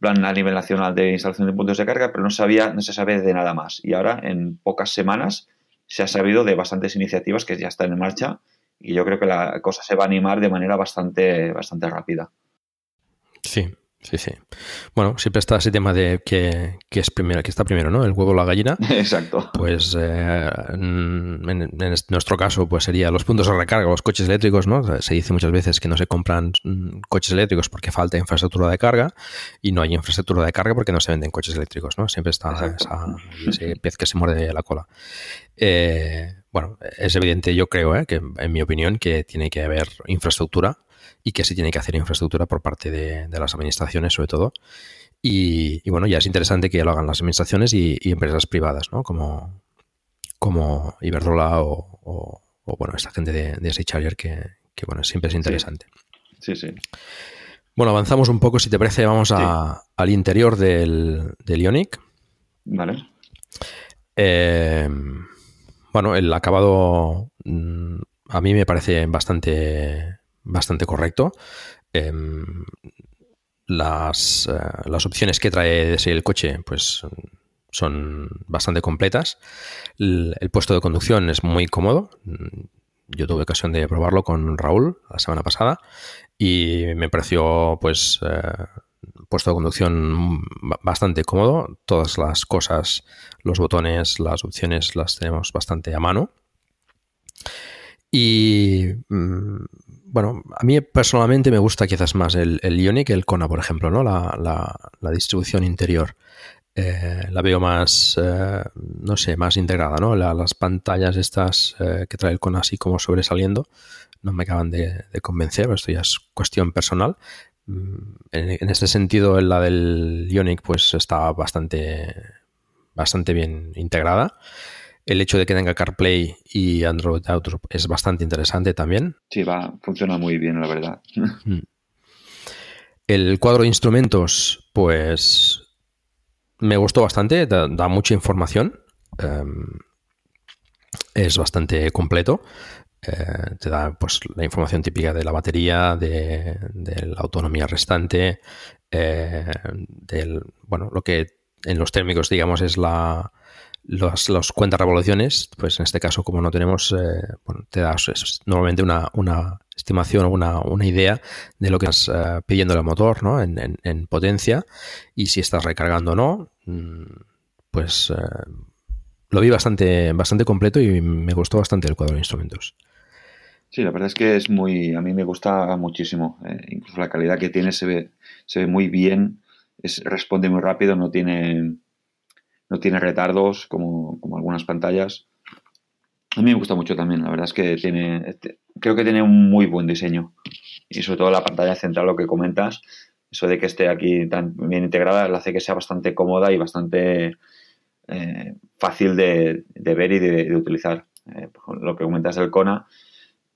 plan a nivel nacional de instalación de puntos de carga, pero no sabía, no se sabe de nada más. Y ahora, en pocas semanas, se ha sabido de bastantes iniciativas que ya están en marcha y yo creo que la cosa se va a animar de manera bastante, bastante rápida. Sí, Sí, sí. Bueno, siempre está ese tema de que, es primero, que está primero, ¿no? El huevo o la gallina. Exacto. Pues eh, en, nuestro caso, pues sería los puntos de recarga, los coches eléctricos, ¿no? Se dice muchas veces que no se compran mm, coches eléctricos porque falta infraestructura de carga y no hay infraestructura de carga porque no se venden coches eléctricos, ¿no? Siempre está ese pez que se muerde la cola. Eh, bueno, es evidente, yo creo, ¿eh? que en mi opinión, que tiene que haber infraestructura y que se tiene que hacer infraestructura por parte de, las administraciones, sobre todo. Y, bueno, ya es interesante que lo hagan las administraciones y, empresas privadas, ¿no? Como, como Iberdrola o, bueno, esta gente de, de Charger que, bueno, siempre es interesante. Sí, sí. Bueno, avanzamos un poco, si te parece, vamos al interior del, del Ionic. Vale. Eh, bueno, el acabado mm, a mí me parece bastante bastante correcto. Em, las, eh, las, opciones que trae de el coche, pues son bastante completas. El, puesto de conducción es muy cómodo. Yo tuve ocasión de probarlo con Raúl la semana pasada y me pareció, pues, eh, puesto de conducción bastante cómodo. Todas las cosas, los botones, las opciones las tenemos bastante a mano. Y mm, bueno, a mí personalmente me gusta quizás más el, el Ionic que el Kona, por ejemplo, ¿no? La, distribución interior. Eh, la veo más, eh, no sé, más integrada, ¿no? las pantallas estas eh, que trae el Kona así como sobresaliendo no me acaban de, convencer, pero esto ya es cuestión personal. Mm, en, en este sentido, la del Ionic pues está bastante, bastante bien integrada. El hecho de que tenga CarPlay y Android Auto es bastante interesante también. Sí, va, funciona muy bien, la verdad. Mm. El cuadro de instrumentos, pues me gustó bastante, da, mucha información. Em, es bastante completo. Eh, te da pues la información típica de la batería, de, la autonomía restante, eh, del bueno, lo que en los térmicos digamos es la, los, los cuentas revoluciones, pues en este caso, como no tenemos, eh, bueno, te das normalmente una, una estimación o una, una, idea de lo que estás eh, pidiendo el motor ¿no? en, en, potencia y si estás recargando o no. Mm, pues eh, lo vi bastante, bastante completo y me gustó bastante el cuadro de instrumentos. Sí, la verdad es que es muy, a mí me gusta muchísimo. Incluso la calidad que tiene se ve, se ve muy bien, es, responde muy rápido, no tiene, no tiene retardos como, como algunas pantallas. A mí me gusta mucho también, la verdad es que tiene, este, creo que tiene un muy buen diseño. Y sobre todo la pantalla central, lo que comentas, eso de que esté aquí tan bien integrada, hace que sea bastante cómoda y bastante eh, fácil de, ver y de, utilizar. Eh, lo que comentas del Kona,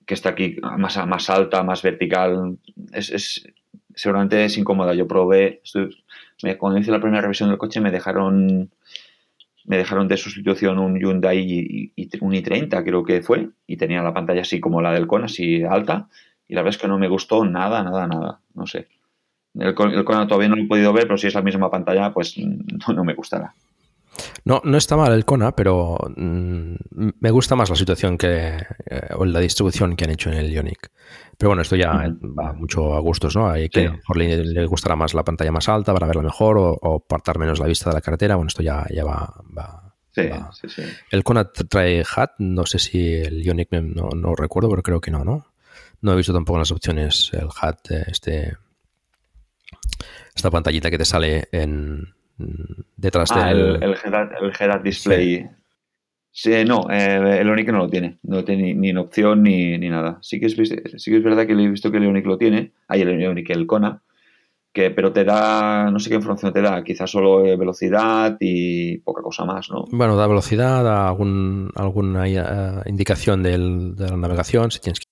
que está aquí más, más alta, más vertical, es, seguramente es incómoda. Yo probé, cuando hice la primera revisión del coche me dejaron me dejaron de sustitución un Hyundai y, un i30 creo que fue y tenía la pantalla así como la del Kona, así alta y la verdad es que no me gustó nada, nada, nada, no sé. El, Kona todavía no lo he podido ver, pero si es la misma pantalla, pues no me gustará. No, no está mal el Kona, pero mm, me gusta más la situación que eh, o la distribución que han hecho en el Ionic. Pero bueno, esto ya va mucho a gustos, ¿no? Hay que mejor le, gustará más la pantalla más alta para verla mejor o, o apartar menos la vista de la carretera. Bueno, esto ya, ya va, Sí, sí, sí. El Kona trae HAT, no sé si el Ionic no, no, recuerdo, pero creo que no, ¿no? No he visto tampoco las opciones el HAT, este, esta pantallita que te sale en, detrás ah, del... El, head-up display. Sí. no, eh, el Onic no lo tiene. No tiene ni, en opción ni, nada. Sí que, es, sí que es verdad que he visto que el Onic lo tiene. Hay el Onic, el Kona. Que, pero te da, no sé qué información te da, quizás solo eh, velocidad y poca cosa más, ¿no? Bueno, da velocidad, da algún, alguna uh, indicación del, de la navegación, si tienes que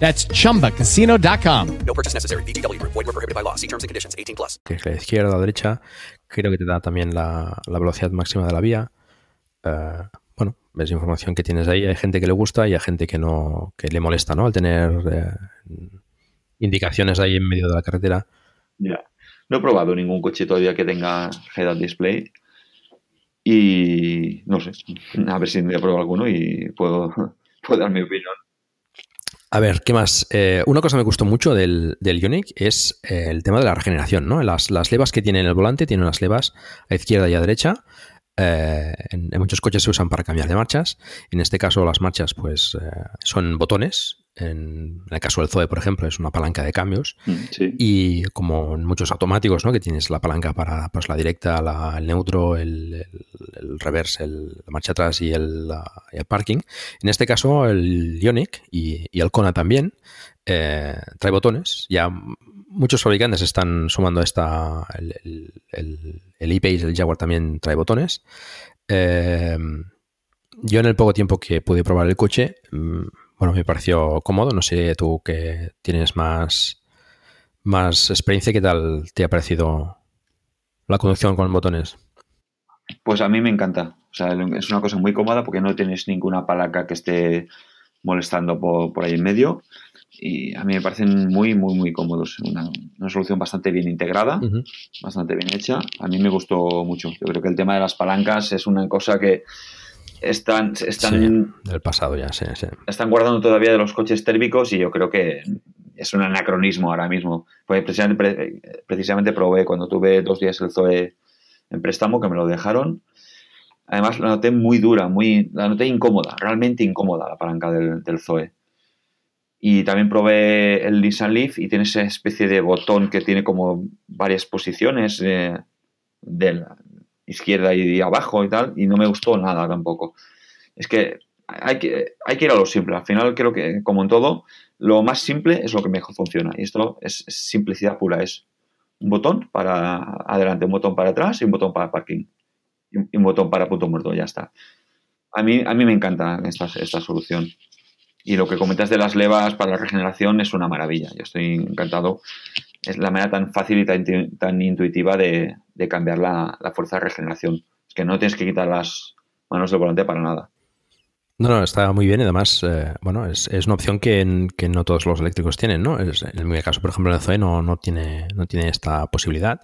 That's chumbacasino.com. No purchase necessary. BGW. Void were prohibited by law. See terms and conditions 18 plus. Que es la izquierda o derecha. Creo que te da también la, la velocidad máxima de la vía. Uh, bueno, ves información que tienes ahí. Hay gente que le gusta y hay gente que no que le molesta, ¿no? Al tener eh, indicaciones ahí en medio de la carretera. Ya. No he probado ningún coche todavía que tenga head-up display. Y no sé. A ver si me pruebo alguno y puedo, puedo dar mi opinión. A ver, ¿qué más? Eh, una cosa que me gustó mucho del, del es eh, el tema de la regeneración, ¿no? Las, las, levas que tiene en el volante tienen unas levas a izquierda y a derecha eh, en, muchos coches se usan para cambiar de marchas. En este caso, las marchas pues eh, son botones. En, el caso del Zoe, por ejemplo, es una palanca de cambios. Mm, y como en muchos automáticos, ¿no? que tienes la palanca para pues, la directa, el neutro, el, reverse, la marcha atrás y el, parking. En este caso, el Ionic y, el Kona también eh, trae botones. Ya muchos fabricantes están sumando esta. El, el, e-Pace, el Jaguar también trae botones. Eh, yo en el poco tiempo que pude probar el coche, mm, bueno, me pareció cómodo. No sé tú que tienes más, más experiencia, ¿qué tal te ha parecido la conducción con botones? Pues a mí me encanta. O sea, es una cosa muy cómoda porque no tienes ninguna palanca que esté molestando por, por ahí en medio y a mí me parecen muy, muy, muy cómodos. Una, solución bastante bien integrada, bastante bien hecha. A mí me gustó mucho. Yo creo que el tema de las palancas es una cosa que están, están del pasado ya, sí, sí. Están guardando todavía de los coches térmicos y yo creo que es un anacronismo ahora mismo. Pues precisamente, precisamente probé cuando tuve dos días el Zoe en préstamo, que me lo dejaron. Además, la noté muy dura, muy, la noté incómoda, realmente incómoda la palanca del, del Zoe. Y también probé el Nissan Leaf y tiene esa especie de botón que tiene como varias posiciones eh, de la izquierda y abajo y tal, y no me gustó nada tampoco. Es que hay que, hay que ir a lo simple. Al final creo que, como en todo, lo más simple es lo que mejor funciona. Y esto es, simplicidad pura. Es un botón para adelante, un botón para atrás y un botón para parking. Y un botón para punto muerto, ya está. A mí, a mí me encanta esta, esta solución. Y lo que comentas de las levas para la regeneración es una maravilla. Yo estoy encantado. Es la manera tan fácil y tan, intuitiva de, cambiar la, la, fuerza de regeneración. Es que no tienes que quitar las manos del volante para nada. No, no, está muy bien y además, eh, bueno, es, una opción que, no todos los eléctricos tienen, ¿no? en mi caso, por ejemplo, el Zoe no, no, tiene, no tiene esta posibilidad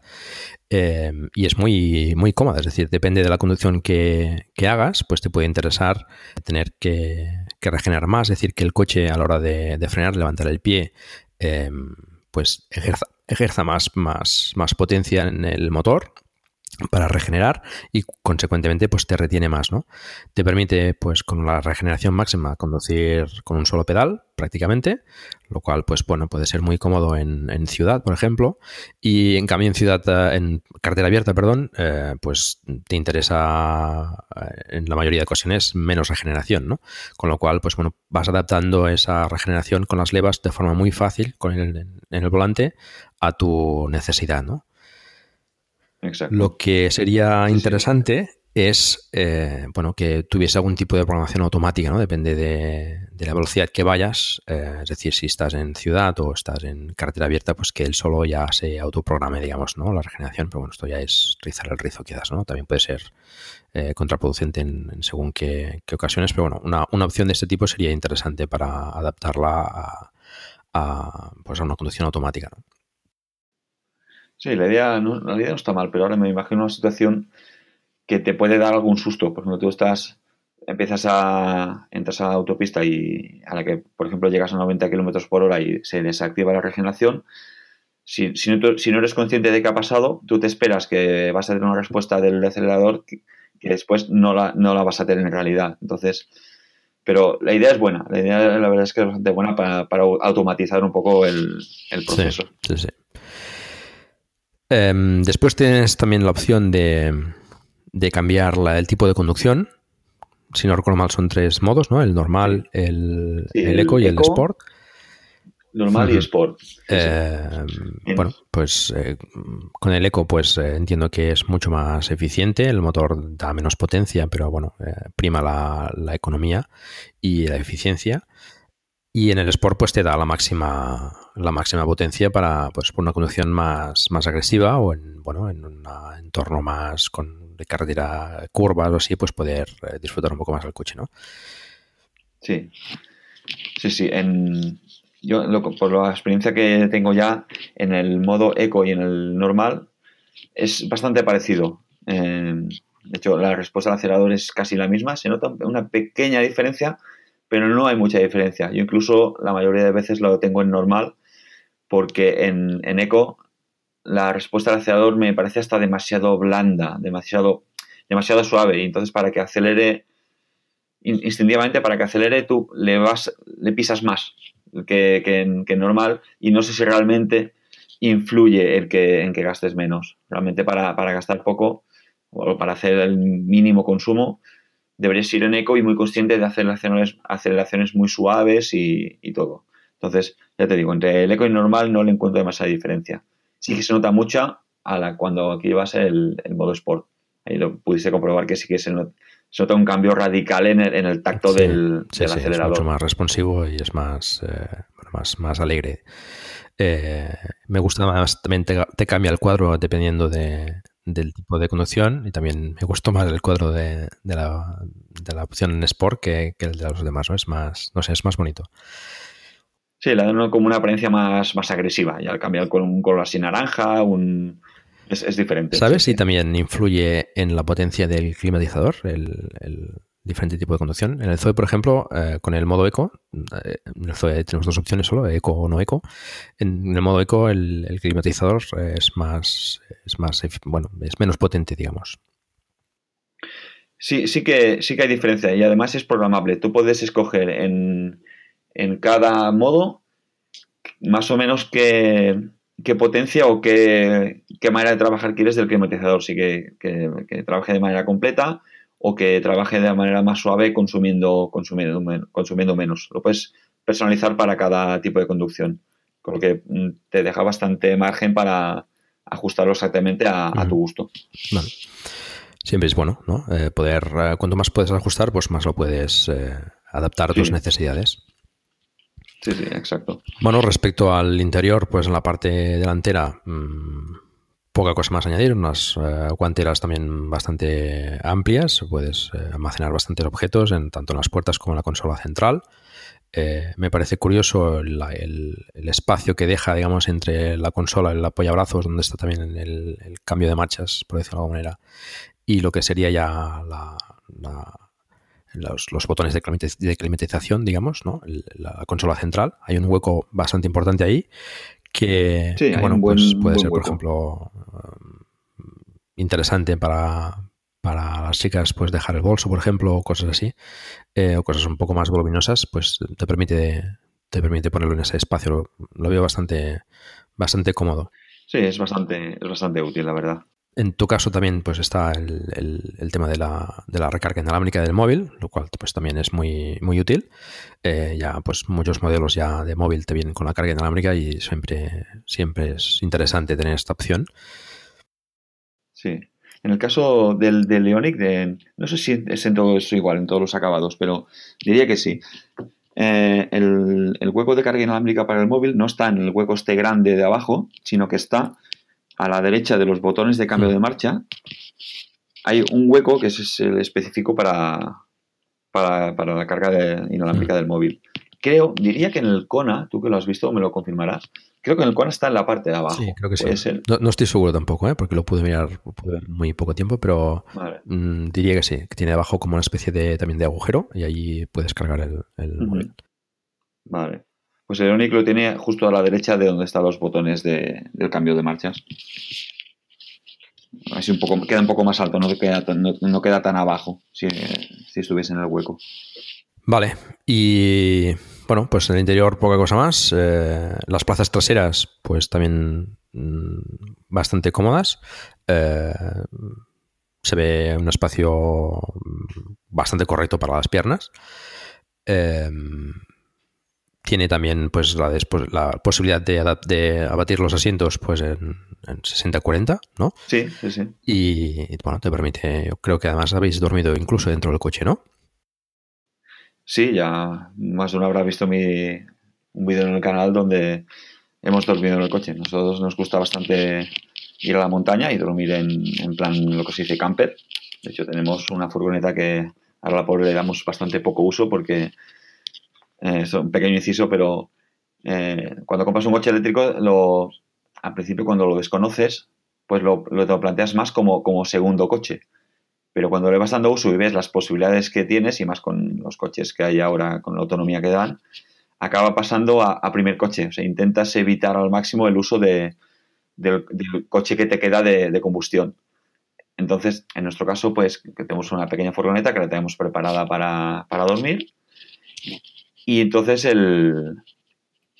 eh, y es muy, muy cómoda, es decir, depende de la conducción que, hagas, pues te puede interesar tener que, regenerar más, es decir, que el coche a la hora de, frenar, levantar el pie, eh, pues ejerza, ejerza más, más, más potencia en el motor para regenerar y consecuentemente pues te retiene más, ¿no? Te permite pues con la regeneración máxima conducir con un solo pedal prácticamente, lo cual pues bueno puede ser muy cómodo en, ciudad, por ejemplo, y en cambio en ciudad, eh, en cartera abierta, perdón, eh, pues te interesa eh, en la mayoría de ocasiones menos regeneración, ¿no? Con lo cual pues bueno vas adaptando esa regeneración con las levas de forma muy fácil con el, en el volante a tu necesidad, ¿no? Lo que sería interesante es eh, bueno, que tuviese algún tipo de programación automática, ¿no? Depende de, la velocidad que vayas. Eh, es decir, si estás en ciudad o estás en carretera abierta, pues que él solo ya se autoprograme, digamos, ¿no? La regeneración. Pero bueno, esto ya es rizar el rizo quizás, ¿no? También puede ser eh, contraproducente en, según qué, ocasiones. Pero bueno, una, una, opción de este tipo sería interesante para adaptarla a, a, pues a una conducción automática, ¿no? Sí, la idea, no, la idea no está mal, pero ahora me imagino una situación que te puede dar algún susto. Por ejemplo, tú estás, empiezas a, entras a la autopista y a la que, por ejemplo, llegas a 90 kilómetros por hora y se desactiva la regeneración. Si, no, eres consciente de qué ha pasado, tú te esperas que vas a tener una respuesta del acelerador que, después no la, no la vas a tener en realidad. Entonces, pero la idea es buena. La idea, la verdad es que es bastante buena para, automatizar un poco el, proceso. sí, sí. Em, después tienes también la opción de, de cambiar el tipo de conducción. Si no recuerdo mal, son tres modos, ¿no? El normal, el, eco y el sport. Normal y sport. Em, bueno, pues eh, con el eco, pues eh, entiendo que es mucho más eficiente. El motor da menos potencia, pero bueno, eh, prima la, la, economía y la eficiencia. Y en el Sport pues te da la máxima, la máxima potencia para pues, una conducción más, más agresiva o en, bueno, en un entorno más con de carretera curvas o así, pues poder eh, disfrutar un poco más del coche, ¿no? Sí. Sí, sí. En, yo, por la experiencia que tengo ya en el modo eco y en el normal, es bastante parecido. Eh, de hecho, la respuesta al acelerador es casi la misma. Se nota una pequeña diferencia, pero no hay mucha diferencia. Yo incluso la mayoría de veces lo tengo en normal porque en, en eco la respuesta del acelerador me parece hasta demasiado blanda, demasiado, demasiado suave y entonces para que acelere instintivamente para que acelere tú le vas le pisas más que, que, en, normal y no sé si realmente influye el que, en que gastes menos. Realmente para, para gastar poco o para hacer el mínimo consumo deberías ir en eco y muy consciente de aceleraciones, aceleraciones muy suaves y, todo. Entonces, ya te digo, entre el eco y normal no le encuentro demasiada diferencia. Sí que se nota mucha a la, cuando aquí llevas el, el modo sport. Ahí lo pudiste comprobar que sí que se nota, un cambio radical en el, en el tacto del, acelerador. Es mucho más responsivo y es más, eh, más, más alegre. Eh, me gusta más, también te, cambia el cuadro dependiendo de, del tipo de conducción y también me gustó más el cuadro de, la, de la, opción en Sport que, el de los demás, ¿no? Es más, no sé, es más bonito. Sí, le dan como una apariencia más, más agresiva y al cambiar con un color así naranja, un... Es, diferente. ¿Sabes si también influye en la potencia del climatizador, el, diferente tipo de conducción. En el Zoe, por ejemplo, eh, con el modo eco, eh, en el Zoe tenemos dos opciones solo, eco o no eco. En el modo eco el, climatizador es más, es más, bueno, es menos potente, digamos. Sí, sí que, sí que hay diferencia y además es programable. Tú puedes escoger en, en cada modo más o menos qué, qué potencia o qué, qué, manera de trabajar quieres del climatizador. Sí que, que, trabaje de manera completa o que trabaje de manera más suave consumiendo, consumiendo, consumiendo menos. Lo puedes personalizar para cada tipo de conducción, con lo que mm, te deja bastante margen para ajustarlo exactamente a, a tu gusto. Vale siempre es bueno, ¿no? Eh, poder, eh, cuanto más puedes ajustar, pues más lo puedes eh, adaptar a tus necesidades. Sí, sí, exacto. Bueno, respecto al interior, pues en la parte delantera, mmm, poca cosa más añadir, unas guanteras también bastante amplias, puedes almacenar bastantes objetos en, tanto en las puertas como en la consola central. Eh, me parece curioso el, espacio que deja, digamos, entre la consola el apoyabrazos, donde está también el, cambio de marchas, por decirlo de alguna manera, y lo que sería ya la, la, los, los, botones de, de, climatización, digamos, ¿no? La, consola central. Hay un hueco bastante importante ahí que, sí, que bueno, buen, pues puede ser, hueco. por ejemplo, interesante para, para las chicas, pues dejar el bolso, por ejemplo, o cosas así, eh, o cosas un poco más voluminosas, pues te permite, te permite ponerlo en ese espacio. Lo, lo veo bastante, bastante cómodo. Sí, es bastante, es bastante útil, la verdad. En tu caso también pues está el, tema de la, recarga inalámbrica del móvil, lo cual pues también es muy, útil. Eh, ya pues muchos modelos ya de móvil te vienen con la carga inalámbrica y siempre, siempre es interesante tener esta opción. Sí. En el caso del, Ionic, de, no sé si es en todo eso igual, en todos los acabados, pero diría que sí. Eh, el, hueco de carga inalámbrica para el móvil no está en el hueco este grande de abajo, sino que está a la derecha de los botones de cambio de marcha hay un hueco que es el específico para, para, para la carga de, inalámbrica del móvil. Creo, diría que en el Kona, tú que lo has visto, me lo confirmarás. Creo que en el Kona está en la parte de abajo. Sí, creo que sí. No, no, estoy seguro tampoco, ¿eh? porque lo pude mirar pude ver muy poco tiempo, pero vale. mmm, diría que sí, que tiene abajo como una especie de también de agujero y ahí puedes cargar el, el Uh -huh. móvil. Vale. Pues el Ionic lo tiene justo a la derecha de donde están los botones de, del cambio de marchas. Así un poco, queda un poco más alto, no queda, no, no queda tan abajo si, si, estuviese en el hueco. Vale, y bueno, pues en el interior poca cosa más. Eh, las plazas traseras, pues también mmm, bastante cómodas. Eh, se ve un espacio bastante correcto para las piernas. Eh, tiene también pues la, después, la posibilidad de, de, abatir los asientos pues en, en 60-40, ¿no? Sí, sí, sí. Y bueno, te permite, yo creo que además habéis dormido incluso dentro del coche, ¿no? Sí, ya más de uno habrá visto mi, un vídeo en el canal donde hemos dormido en el coche. Nosotros nos gusta bastante ir a la montaña y dormir en, en plan lo que se dice camper. De hecho, tenemos una furgoneta que ahora la pobre le damos bastante poco uso porque es un pequeño inciso, pero eh, cuando compras un coche eléctrico, al principio cuando lo desconoces, pues lo, te lo planteas más como, segundo coche. Pero cuando le vas dando uso y ves las posibilidades que tienes, y más con los coches que hay ahora, con la autonomía que dan, acaba pasando a, primer coche. O sea, intentas evitar al máximo el uso de, del, coche que te queda de, combustión. Entonces, en nuestro caso, pues tenemos una pequeña furgoneta que la tenemos preparada para, para dormir y entonces el,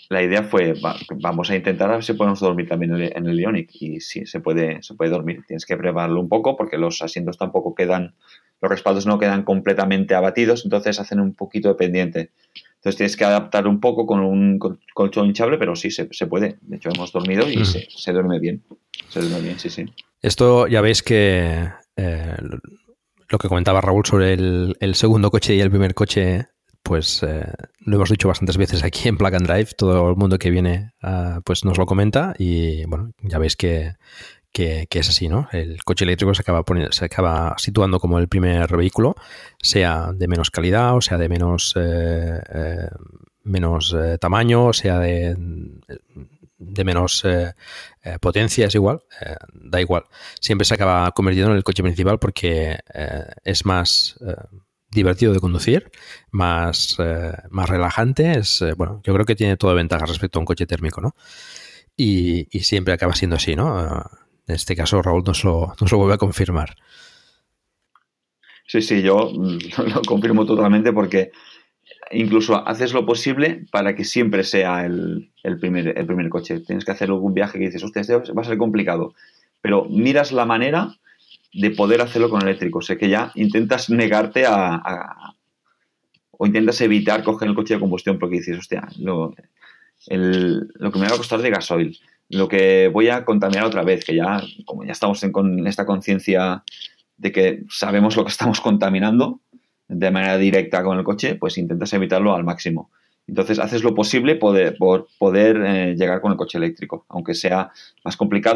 la idea fue, va, vamos a intentar a ver si podemos dormir también en el, Ionic. Y sí, se puede, se puede dormir. Tienes que prepararlo un poco porque los asientos tampoco quedan, los respaldos no quedan completamente abatidos, entonces hacen un poquito de pendiente. Entonces tienes que adaptar un poco con un colchón hinchable, pero sí, se, se puede. De hecho, hemos dormido y mm. se, se, duerme bien. Se duerme bien, sí, sí. Esto ya veis que eh, lo que comentaba Raúl sobre el, el segundo coche y el primer coche pues eh, lo hemos dicho bastantes veces aquí en Plug and Drive, todo el mundo que viene uh, pues nos lo comenta y bueno, ya veis que, que, es así, ¿no? El coche eléctrico se acaba, se acaba situando como el primer vehículo, sea de menos calidad o sea de menos, eh, eh, menos tamaño, o sea de, de menos potencia, es igual, da igual. Siempre se acaba convirtiendo en el coche principal porque es más divertido de conducir, más, más relajante. Es, bueno, yo creo que tiene toda ventaja respecto a un coche térmico, ¿no? Y, y siempre acaba siendo así, ¿no? En este caso, Raúl nos lo, nos lo vuelve a confirmar. Sí, sí, yo lo confirmo totalmente porque incluso haces lo posible para que siempre sea el, primer, el primer coche. Tienes que hacer algún viaje que dices, hostia, este va a ser complicado. Pero miras la manera de poder hacerlo con eléctrico. O sea que ya intentas negarte a, o intentas evitar coger el coche de combustión porque dices, hostia, lo, lo que me va a costar de gasoil, lo que voy a contaminar otra vez, que ya, como ya estamos en, con esta conciencia de que sabemos lo que estamos contaminando, de manera directa con el coche, pues intentas evitarlo al máximo. Entonces haces lo posible poder, por poder eh, llegar con el coche eléctrico, aunque sea más complicado.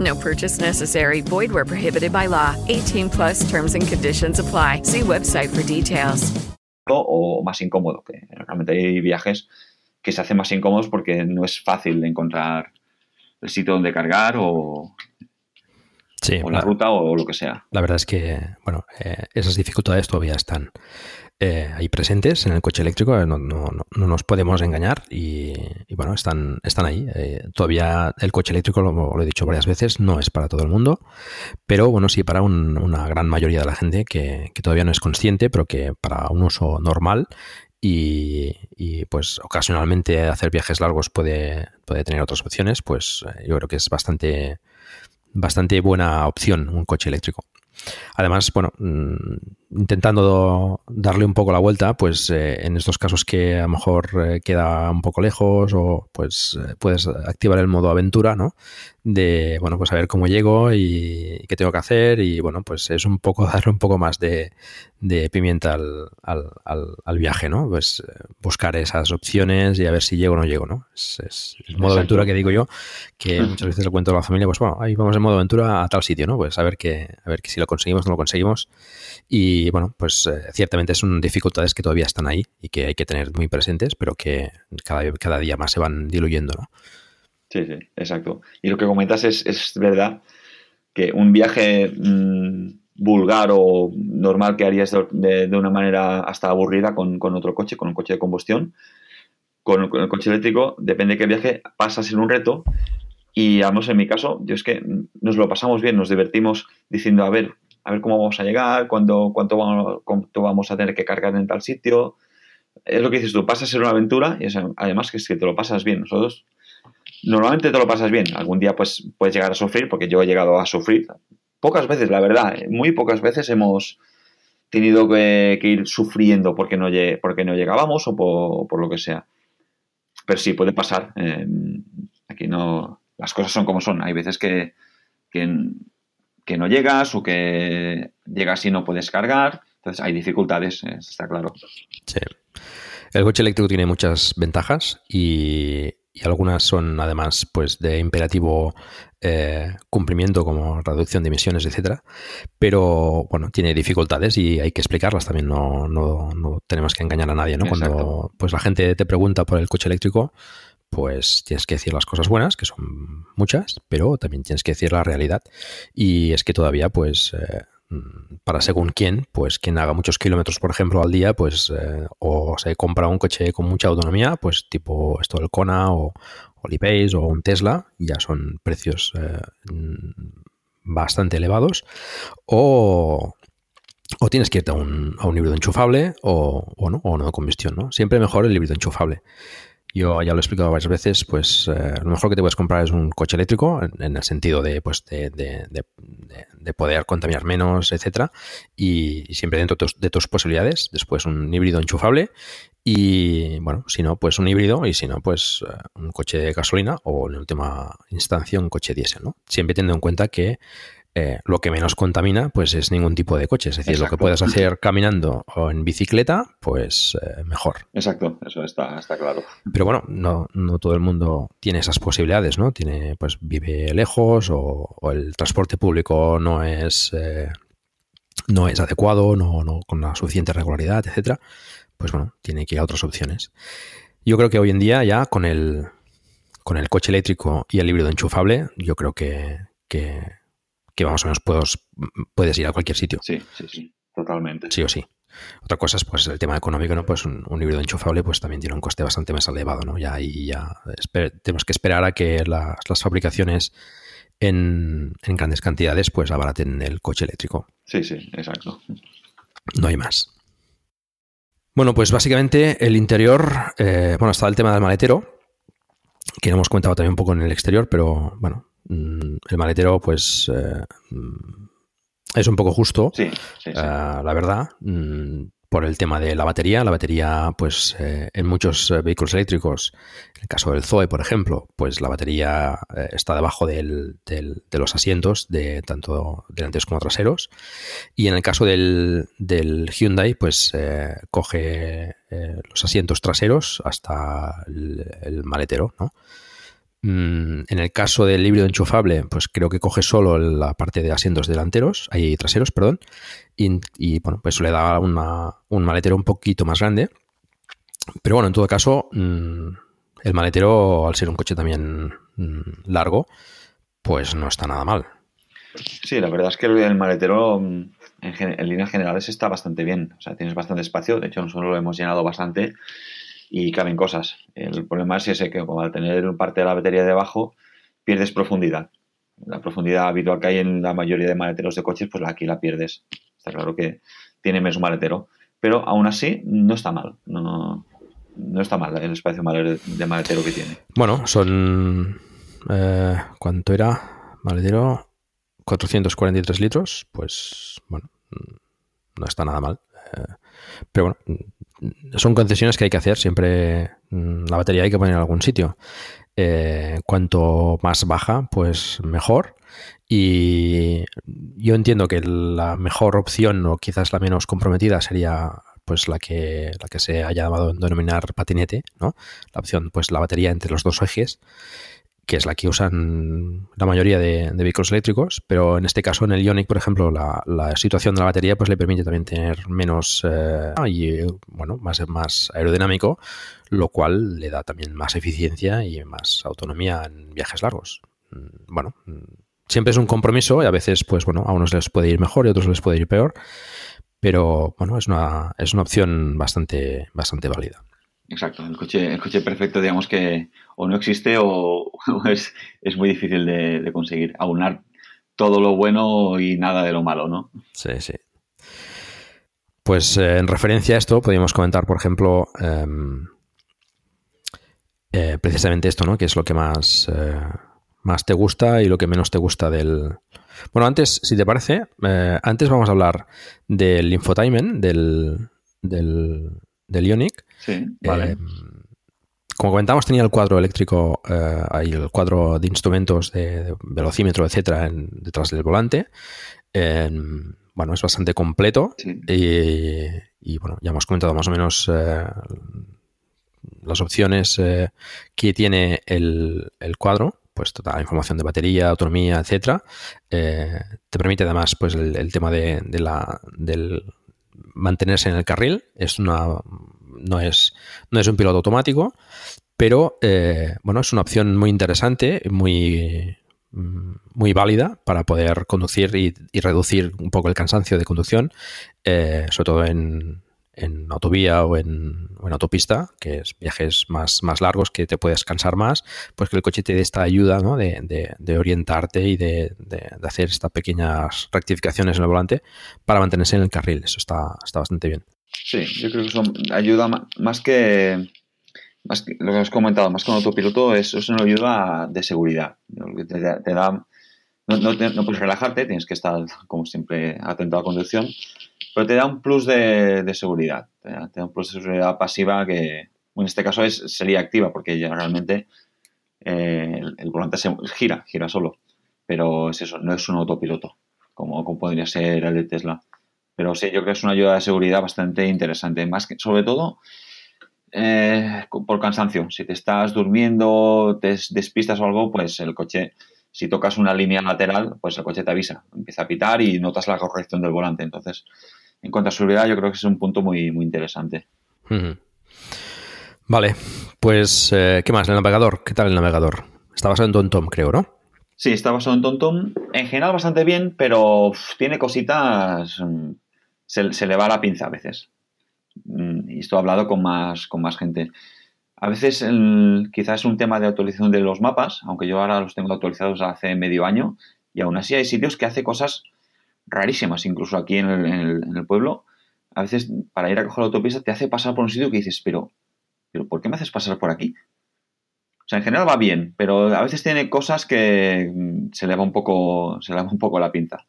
No purchase necessary. Void where prohibited by law. 18 plus terms and conditions apply. See website for details. O más incómodo, que realmente hay viajes que se hacen más incómodos porque no es fácil encontrar el sitio donde cargar o, o la, ruta o, lo que sea. La verdad es que, bueno, eh, esas dificultades todavía están eh, ahí presentes en el coche eléctrico, no, no, no nos podemos engañar y, bueno, están, están ahí. Eh, todavía el coche eléctrico, lo, lo, he dicho varias veces, no es para todo el mundo, pero bueno, sí para un, una gran mayoría de la gente que, todavía no es consciente, pero que para un uso normal y, pues ocasionalmente hacer viajes largos puede, puede tener otras opciones, pues eh, yo creo que es bastante, bastante buena opción un coche eléctrico. Además, bueno, mm, intentando darle un poco la vuelta, pues eh, en estos casos que a lo mejor eh, queda un poco lejos o pues puedes activar el modo aventura, ¿no? De, bueno, pues a ver cómo llego y qué tengo que hacer y bueno, pues es un poco darle un poco más de, de pimienta al, al, al, viaje, ¿no? Pues eh, buscar esas opciones y a ver si llego o no llego, ¿no? Es, el modo aventura que digo yo, que muchas veces le cuento a la familia, pues bueno, ahí vamos en modo aventura a tal sitio, ¿no? Pues a ver que, a ver que si lo conseguimos o no lo conseguimos. Y bueno, pues eh, ciertamente son dificultades que todavía están ahí y que hay que tener muy presentes, pero que cada, cada día más se van diluyendo, ¿no? Sí, sí, exacto. Y lo que comentas es, es verdad que un viaje... Mmm vulgar o normal que harías de, de una manera hasta aburrida con, con, otro coche, con un coche de combustión. Con, el coche eléctrico, depende de qué viaje, pasas en un reto. Y vamos, en mi caso, yo es que nos lo pasamos bien, nos divertimos diciendo, a ver, a ver cómo vamos a llegar, cuánto, cuánto, vamos, cuánto vamos a tener que cargar en tal sitio. Es lo que dices tú, pasas en una aventura y además que es que te lo pasas bien. Nosotros normalmente te lo pasas bien. Algún día pues puedes llegar a sufrir, porque yo he llegado a sufrir pocas veces, la verdad, ¿eh? muy pocas veces hemos tenido que, ir sufriendo porque no, porque no llegábamos o por, lo que sea. Pero sí, puede pasar. Em, aquí no. Las cosas son como son. Hay veces que, que, no llegas o que llegas y no puedes cargar. Entonces hay dificultades, está claro. Sí. El coche eléctrico tiene muchas ventajas y, y algunas son además pues de imperativo eh, cumplimiento como reducción de emisiones, etcétera. Pero bueno, tiene dificultades y hay que explicarlas también. No, no, no tenemos que engañar a nadie, ¿no? Cuando pues la gente te pregunta por el coche eléctrico, pues tienes que decir las cosas buenas, que son muchas, pero también tienes que decir la realidad. Y es que todavía, pues, eh, para según quién, pues quien haga muchos kilómetros, por ejemplo, al día, pues, eh, o se compra un coche con mucha autonomía, pues tipo esto del Kona o, o o un Tesla, ya son precios eh, mm, bastante elevados, o, o tienes que irte a un, a un híbrido enchufable o, o, no, o no de combustión, ¿no? Siempre mejor el híbrido enchufable. Yo ya lo he explicado varias veces, pues eh, lo mejor que te puedes comprar es un coche eléctrico, en, el sentido de, pues, de, de, de, de, poder contaminar menos, etcétera, y, siempre dentro de tus, de tus, posibilidades. Después un híbrido enchufable y, bueno, si no, pues un híbrido y si no, pues uh, un coche de gasolina o en última instancia un coche diésel, ¿no? Siempre teniendo en cuenta que eh, lo que menos contamina pues es ningún tipo de coche. Es decir, Exacto. lo que puedas hacer caminando o en bicicleta, pues eh, mejor. Exacto, eso está, está claro. Pero bueno, no, no, todo el mundo tiene esas posibilidades, ¿no? Tiene, pues vive lejos o, o el transporte público no es, eh, no es adecuado, no, no con la suficiente regularidad, etcétera. Pues bueno, tiene que ir a otras opciones. Yo creo que hoy en día ya con el, con el coche eléctrico y el híbrido enchufable, yo creo que, que que más o menos puedes, puedes ir a cualquier sitio. Sí, sí, sí, totalmente. Sí o sí. Otra cosa es pues el tema económico, ¿no? Pues un, un, híbrido enchufable pues también tiene un coste bastante más elevado, ¿no? Ya ahí ya tenemos que esperar a que las, las fabricaciones en, en, grandes cantidades pues abaraten el coche eléctrico. Sí, sí, exacto. No hay más. Bueno, pues básicamente el interior, eh, bueno, está el tema del maletero, que no hemos comentado también un poco en el exterior, pero bueno, el maletero, pues eh, es un poco justo, sí, sí, sí. Uh, la verdad, mm, por el tema de la batería. La batería, pues eh, en muchos eh, vehículos eléctricos, en el caso del Zoe, por ejemplo, pues la batería eh, está debajo del, del, de los asientos, de tanto delanteros como traseros. Y en el caso del, del Hyundai, pues coge los asientos traseros hasta el, el maletero, ¿no? Mm, en el caso del híbrido enchufable, pues creo que coge solo la parte de asientos delanteros, ahí traseros, perdón, y, bueno, pues le da una, un maletero un poquito más grande. Pero bueno, en todo caso, mmm, el maletero, al ser un coche también mmm, largo, pues no está nada mal. Sí, la verdad es que el maletero en líneas generales está bastante bien. O sea, tienes bastante espacio. De hecho, nosotros lo hemos llenado bastante y caben cosas. El problema es ese que como al tener parte de la batería debajo pierdes profundidad. La profundidad habitual que hay en la mayoría de maleteros de coches, pues aquí la pierdes. Está claro que tiene menos maletero, pero aún así no está mal. No, no está mal el espacio de maletero que tiene. Bueno, son... Eh, ¿Cuánto era? Maletero 443 litros, pues bueno, no está nada mal. Eh, pero bueno, son concesiones que hay que hacer. Siempre mm, la batería hay que poner en algún sitio. Eh, cuanto más baja, pues mejor. Y yo entiendo que la mejor opción, o quizás la menos comprometida, sería pues la que, la que se haya llamado denominar patinete, ¿no? La opción, pues la batería entre los dos ejes que es la que usan la mayoría de, vehículos eléctricos, pero en este caso en el Ionic, por ejemplo, la, situación de la batería pues le permite también tener menos eh, y bueno, más, más aerodinámico, lo cual le da también más eficiencia y más autonomía en viajes largos. Mm, bueno, mm, siempre es un compromiso y a veces, pues bueno, a unos les puede ir mejor y a otros les puede ir peor, pero bueno, es una, es una opción bastante, bastante válida. Exacto, el coche, el coche perfecto, digamos que o no existe o, es, es, muy difícil de, conseguir. Aunar todo lo bueno y nada de lo malo, ¿no? Sí, sí. Pues eh, en referencia a esto, podríamos comentar, por ejemplo, eh, eh, precisamente esto, ¿no? Que es lo que más, eh, más te gusta y lo que menos te gusta del. Bueno, antes, si te parece, antes vamos a hablar del infotainment, del, del, del Ionic. Sí, vale. Eh, como comentamos, tenía el cuadro eléctrico eh, y el cuadro de instrumentos de, de velocímetro, etcétera, en, detrás del volante. Eh, bueno, es bastante completo sí. y, y, bueno, ya hemos comentado más o menos eh, las opciones eh, que tiene el, el, cuadro. Pues toda la información de batería, autonomía, etcétera. Eh, te permite además pues el, el tema de, de la, del mantenerse en el carril. Es una no es, no es un piloto automático, pero eh, bueno, es una opción muy interesante, muy, mm, muy válida para poder conducir y, reducir un poco el cansancio de conducción, eh, sobre todo en, en autovía o en, autopista, que es viajes más, más largos que te puedes cansar más, pues que el coche te dé esta ayuda ¿no? de, de, orientarte y de, de, hacer estas pequeñas rectificaciones en el volante para mantenerse en el carril. Eso está, está bastante bien. Sí, yo creo que eso ayuda más que, más que lo que has comentado, más con autopiloto, eso es una ayuda de seguridad. Te, da, no, puedes relajarte, tienes que estar, como siempre, atento a la conducción, pero te da un plus de, seguridad, te da, un plus de seguridad pasiva que, en este caso es, sería activa, porque ya realmente eh, el, volante se gira, gira solo, pero es eso, no es un autopiloto, como, como podría ser el de Tesla. Pero sí, yo creo que es una ayuda de seguridad bastante interesante, más que, sobre todo, eh, por cansancio. Si te estás durmiendo, te despistas o algo, pues el coche si tocas una línea lateral, pues el coche te avisa, empieza a pitar y notas la corrección del volante. Entonces, en cuanto a seguridad, yo creo que es un punto muy, muy interesante. Vale, pues, eh, ¿qué más? ¿El navegador? ¿Qué tal el navegador? Está basado en TomTom, creo, ¿no? Sí, está basado en TomTom. En general, bastante bien, pero tiene cositas. Mm, se, se, le va la pinza a veces. Mm, y esto he hablado con más, con más gente. A veces quizás es un tema de actualización de los mapas, aunque yo ahora los tengo actualizados hace medio año, y aún así hay sitios que hace cosas rarísimas, incluso aquí en el, pueblo. A veces para ir a coger la autopista te hace pasar por un sitio que dices, pero, pero ¿por qué me haces pasar por aquí? O sea, en general va bien, pero a veces tiene cosas que mm, se le va un poco, se le va un poco la pinta.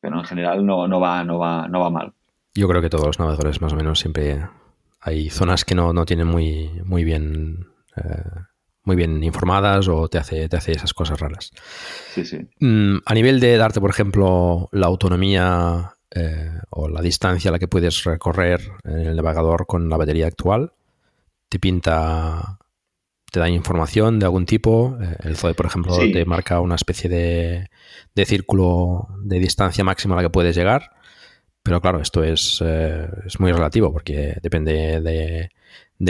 Pero en general no, no, va, no, va, no va mal. Yo creo que todos los navegadores más o menos siempre hay zonas que no, no tienen muy, muy bien eh, muy bien informadas o te hace, te hace esas cosas raras. Sí, sí. Mm, a nivel de darte, por ejemplo, la autonomía eh, o la distancia a la que puedes recorrer en el navegador con la batería actual, te pinta, te da información de algún tipo. Eh, el Zoe, por ejemplo, te marca una especie de, de círculo de distancia máxima a la que puedes llegar. Pero claro, esto es, eh, es muy relativo porque depende de,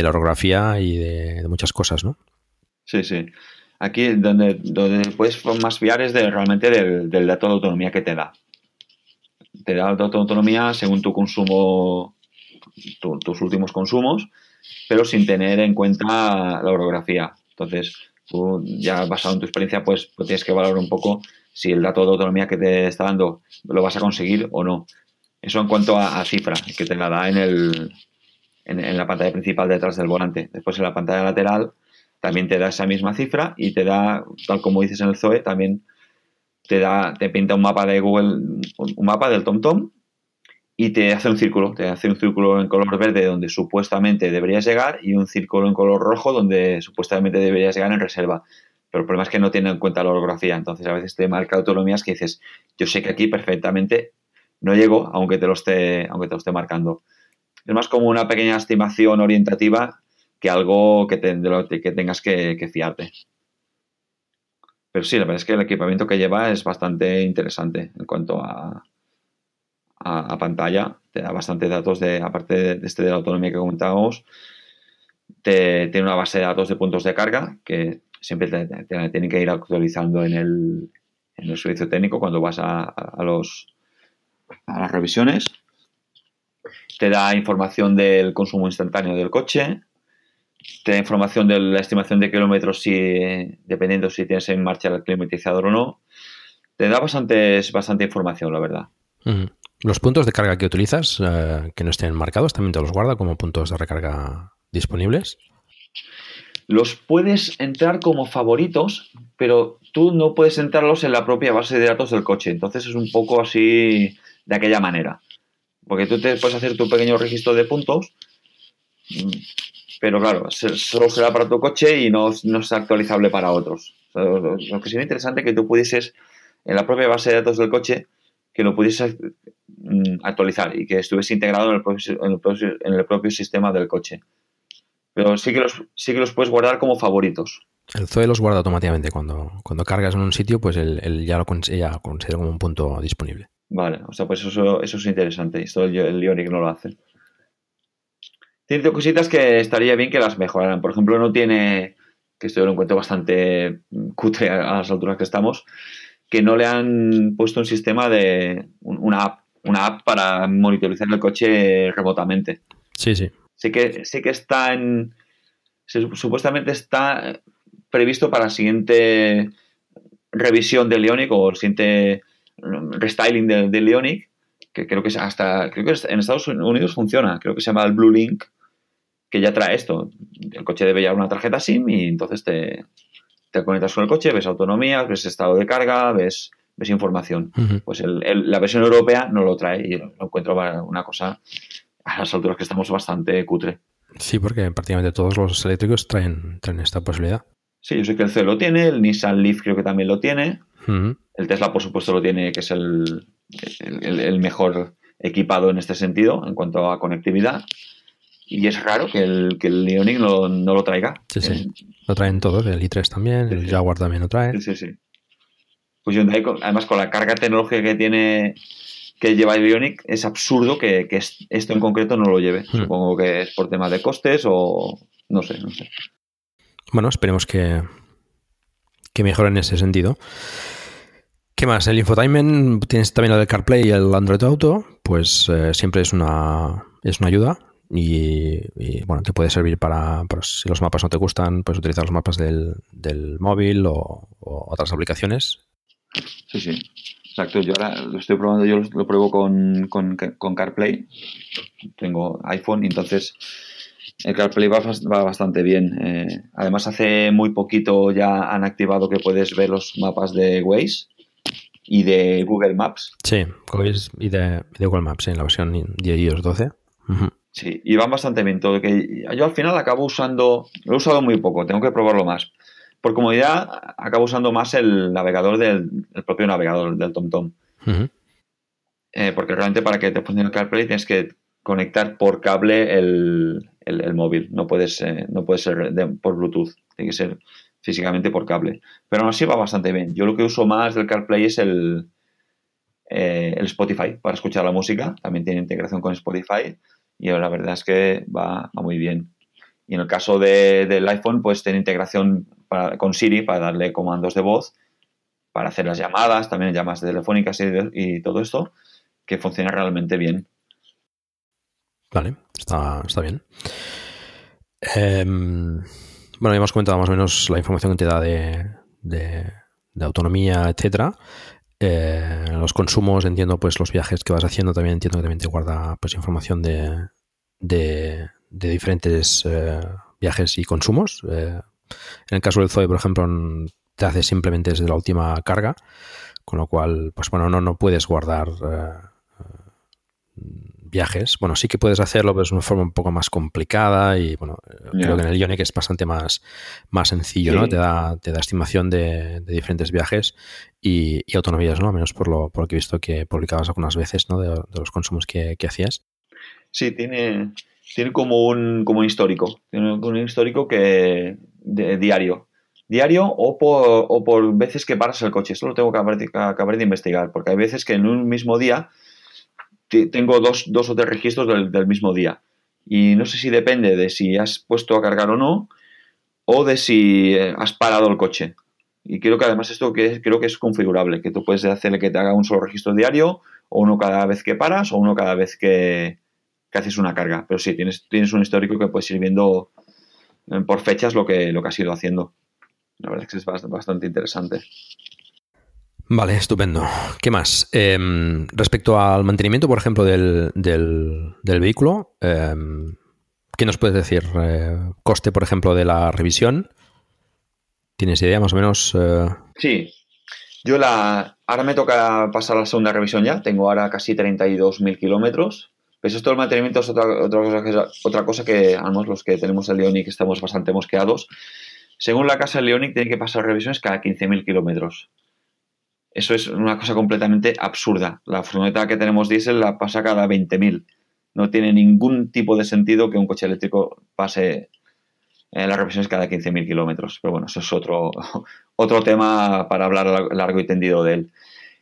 la orografía y de, muchas cosas, ¿no? Sí, sí. Aquí donde, donde puedes más fiar es de, realmente del, dato de autonomía que te da. Te da el dato de autonomía según tu consumo, tus últimos consumos, pero sin tener en cuenta la orografía. Entonces, tú ya basado en tu experiencia, pues, pues tienes que valorar un poco si el dato de autonomía que te está dando lo vas a conseguir o no. Eso en cuanto a, cifra, que te la da en, el, en, la pantalla principal detrás del volante. Después en la pantalla lateral también te da esa misma cifra y te da, tal como dices en el Zoe, también te da, te pinta un mapa de Google, un mapa del TomTom y te hace un círculo, te hace un círculo en color verde donde supuestamente deberías llegar y un círculo en color rojo donde supuestamente deberías llegar en reserva. Pero el problema es que no tiene en cuenta la orografía, entonces a veces te marca autonomías que dices, yo sé que aquí perfectamente no llego, aunque te lo esté, aunque te lo esté marcando. Es más como una pequeña estimación orientativa que algo que, te, de lo que tengas que, fiarte. Pero sí, la verdad es que el equipamiento que lleva es bastante interesante en cuanto a, a, pantalla. Te da bastantes datos, de, aparte de este de la autonomía que comentábamos, te, tiene una base de datos de puntos de carga que siempre te, tienen que ir actualizando en el, en el servicio técnico cuando vas a los, a las revisiones. Te da información del consumo instantáneo del coche. Te da información de la estimación de kilómetros si, dependiendo si tienes en marcha el climatizador o no. Te da bastante, bastante información, la verdad. Los puntos de carga que utilizas, eh, que no estén marcados, también te los guarda como puntos de recarga disponibles. Los puedes entrar como favoritos, pero tú no puedes entrarlos en la propia base de datos del coche. Entonces es un poco así de aquella manera. Porque tú te puedes hacer tu pequeño registro de puntos, pero claro, solo será para tu coche y no, no es actualizable para otros. lo que sería interesante es que tú pudieses, en la propia base de datos del coche, que lo pudieses mm, actualizar y que estuviese integrado en el propio, en el propio, sistema del coche. Pero sí que, los, sí que los puedes guardar como favoritos. El Zoe los guarda automáticamente. Cuando, cuando cargas en un sitio, pues él, ya lo considera como un punto disponible. Vale, o sea, pues eso, eso es interesante. Esto el, el Ionic no lo hace. Tiene cositas que estaría bien que las mejoraran. Por ejemplo, no tiene, que esto yo lo encuentro bastante cutre a las alturas que estamos, que no le han puesto un sistema de una app, una app para monitorizar el coche remotamente. Sí, sí. Sí que, sí que está en. Supuestamente está previsto para la siguiente revisión del Leonic o el siguiente restyling del, del Leonic, que creo que es hasta. Creo que en Estados Unidos funciona. Creo que se llama el Blue Link, que ya trae esto. El coche debe llevar una tarjeta SIM y entonces te, te conectas con el coche, ves autonomía, ves estado de carga, ves, ves información. Pues la versión europea no lo trae y lo encuentro una cosa a las alturas que estamos bastante cutre. Sí, porque prácticamente todos los eléctricos traen, traen esta posibilidad. Sí, yo sé que el C lo tiene, el Nissan Leaf creo que también lo tiene, el Tesla por supuesto lo tiene, que es el, el, mejor equipado en este sentido en cuanto a conectividad. Y es raro que el, que el Ioniq no, no lo traiga. Sí, sí. Lo traen todos, el i3 también, el Jaguar también lo trae. Sí, sí. Pues Hyundai, además con la carga tecnológica que tiene que lleva el Ioniq, es absurdo que, que esto en concreto no lo lleve. Hmm. Supongo que es por temas de costes o no sé, no sé. Bueno, esperemos que, que mejore en ese sentido. ¿Qué más? El infotainment, tienes también el CarPlay y el Android Auto, pues eh, siempre es una, es una ayuda y, bueno, te puede servir para, si los mapas no te gustan, pues utilizar los mapas del, móvil o, otras aplicaciones. Sí, sí. Exacto, yo ahora lo estoy probando, yo lo, pruebo con, con, CarPlay. Tengo iPhone entonces el CarPlay va, va bastante bien. Eh, además, hace muy poquito ya han activado que puedes ver los mapas de Waze y de Google Maps. Sí, y de, Google Maps en la versión de iOS 12. Sí, y van bastante bien todo. Que yo al final acabo usando, lo he usado muy poco, tengo que probarlo más. Por comodidad, acabo usando más el navegador del el propio navegador del TomTom. Eh, porque realmente para que te funcione el CarPlay tienes que conectar por cable el, móvil. No puedes, eh, no puede ser por Bluetooth, tiene que ser físicamente por cable. Pero aún así va bastante bien. Yo lo que uso más del CarPlay es el, eh, Spotify para escuchar la música. También tiene integración con Spotify y la verdad es que va, muy bien. Y en el caso del iPhone, pues tiene integración con Siri para darle comandos de voz, para hacer las llamadas, también llamadas telefónicas y, todo esto, que funciona realmente bien. Vale, está, bien. Em, bueno, hemos comentado más o menos la información que te da de, de autonomía, etcétera. Eh, los consumos, entiendo pues los viajes que vas haciendo, también entiendo que también te guarda pues información de, de, diferentes eh, viajes y consumos. Eh, en el caso del Zoe, por ejemplo, te hace simplemente desde la última carga, con lo cual, pues bueno, no, no puedes guardar viajes. Bueno, sí que puedes hacerlo, pero es una forma un poco más complicada y bueno, creo que en el Ionic es bastante más, más sencillo, ¿no? Te da, te da estimación de, diferentes viajes y, autonomías, ¿no? Al menos por lo, por lo que he visto que publicabas algunas veces, ¿no? De, los consumos que, hacías. Sí, tiene, tiene como un, como un histórico. Tiene un histórico que de, diario. Diario o por, o por veces que paras el coche. Esto lo tengo que acabar, de investigar, porque hay veces que en un mismo día tengo dos, dos o tres registros del, mismo día. Y no sé si depende de si has puesto a cargar o no, o de si eh, has parado el coche. Y creo que además esto que creo que es configurable, que tú puedes hacerle que te haga un solo registro diario, o uno cada vez que paras, o uno cada vez que, haces una carga. Pero sí, tienes, tienes un histórico que puedes ir viendo eh, por fechas lo que, lo que has ido haciendo. La verdad es que es bastante interesante. Vale, estupendo. ¿Qué más? Em, respecto al mantenimiento, por ejemplo, del, del, vehículo, em, ¿qué nos puedes decir? Eh, ¿Coste, por ejemplo, de la revisión? ¿Tienes idea más o menos? Eh? Sí. Yo la... Ahora me toca pasar la segunda revisión ya. Tengo ahora casi 32.000 kilómetros. Pues esto del mantenimiento es otra, otra, cosa que, otra cosa que, los que tenemos el Leonic estamos bastante mosqueados. Según la casa, el Leonic tiene que pasar revisiones cada 15.000 kilómetros. Eso es una cosa completamente absurda. La furgoneta que tenemos diésel la pasa cada 20.000. No tiene ningún tipo de sentido que un coche eléctrico pase en eh, las revisiones cada 15.000 kilómetros. Pero bueno, eso es otro, otro tema para hablar largo y tendido de él.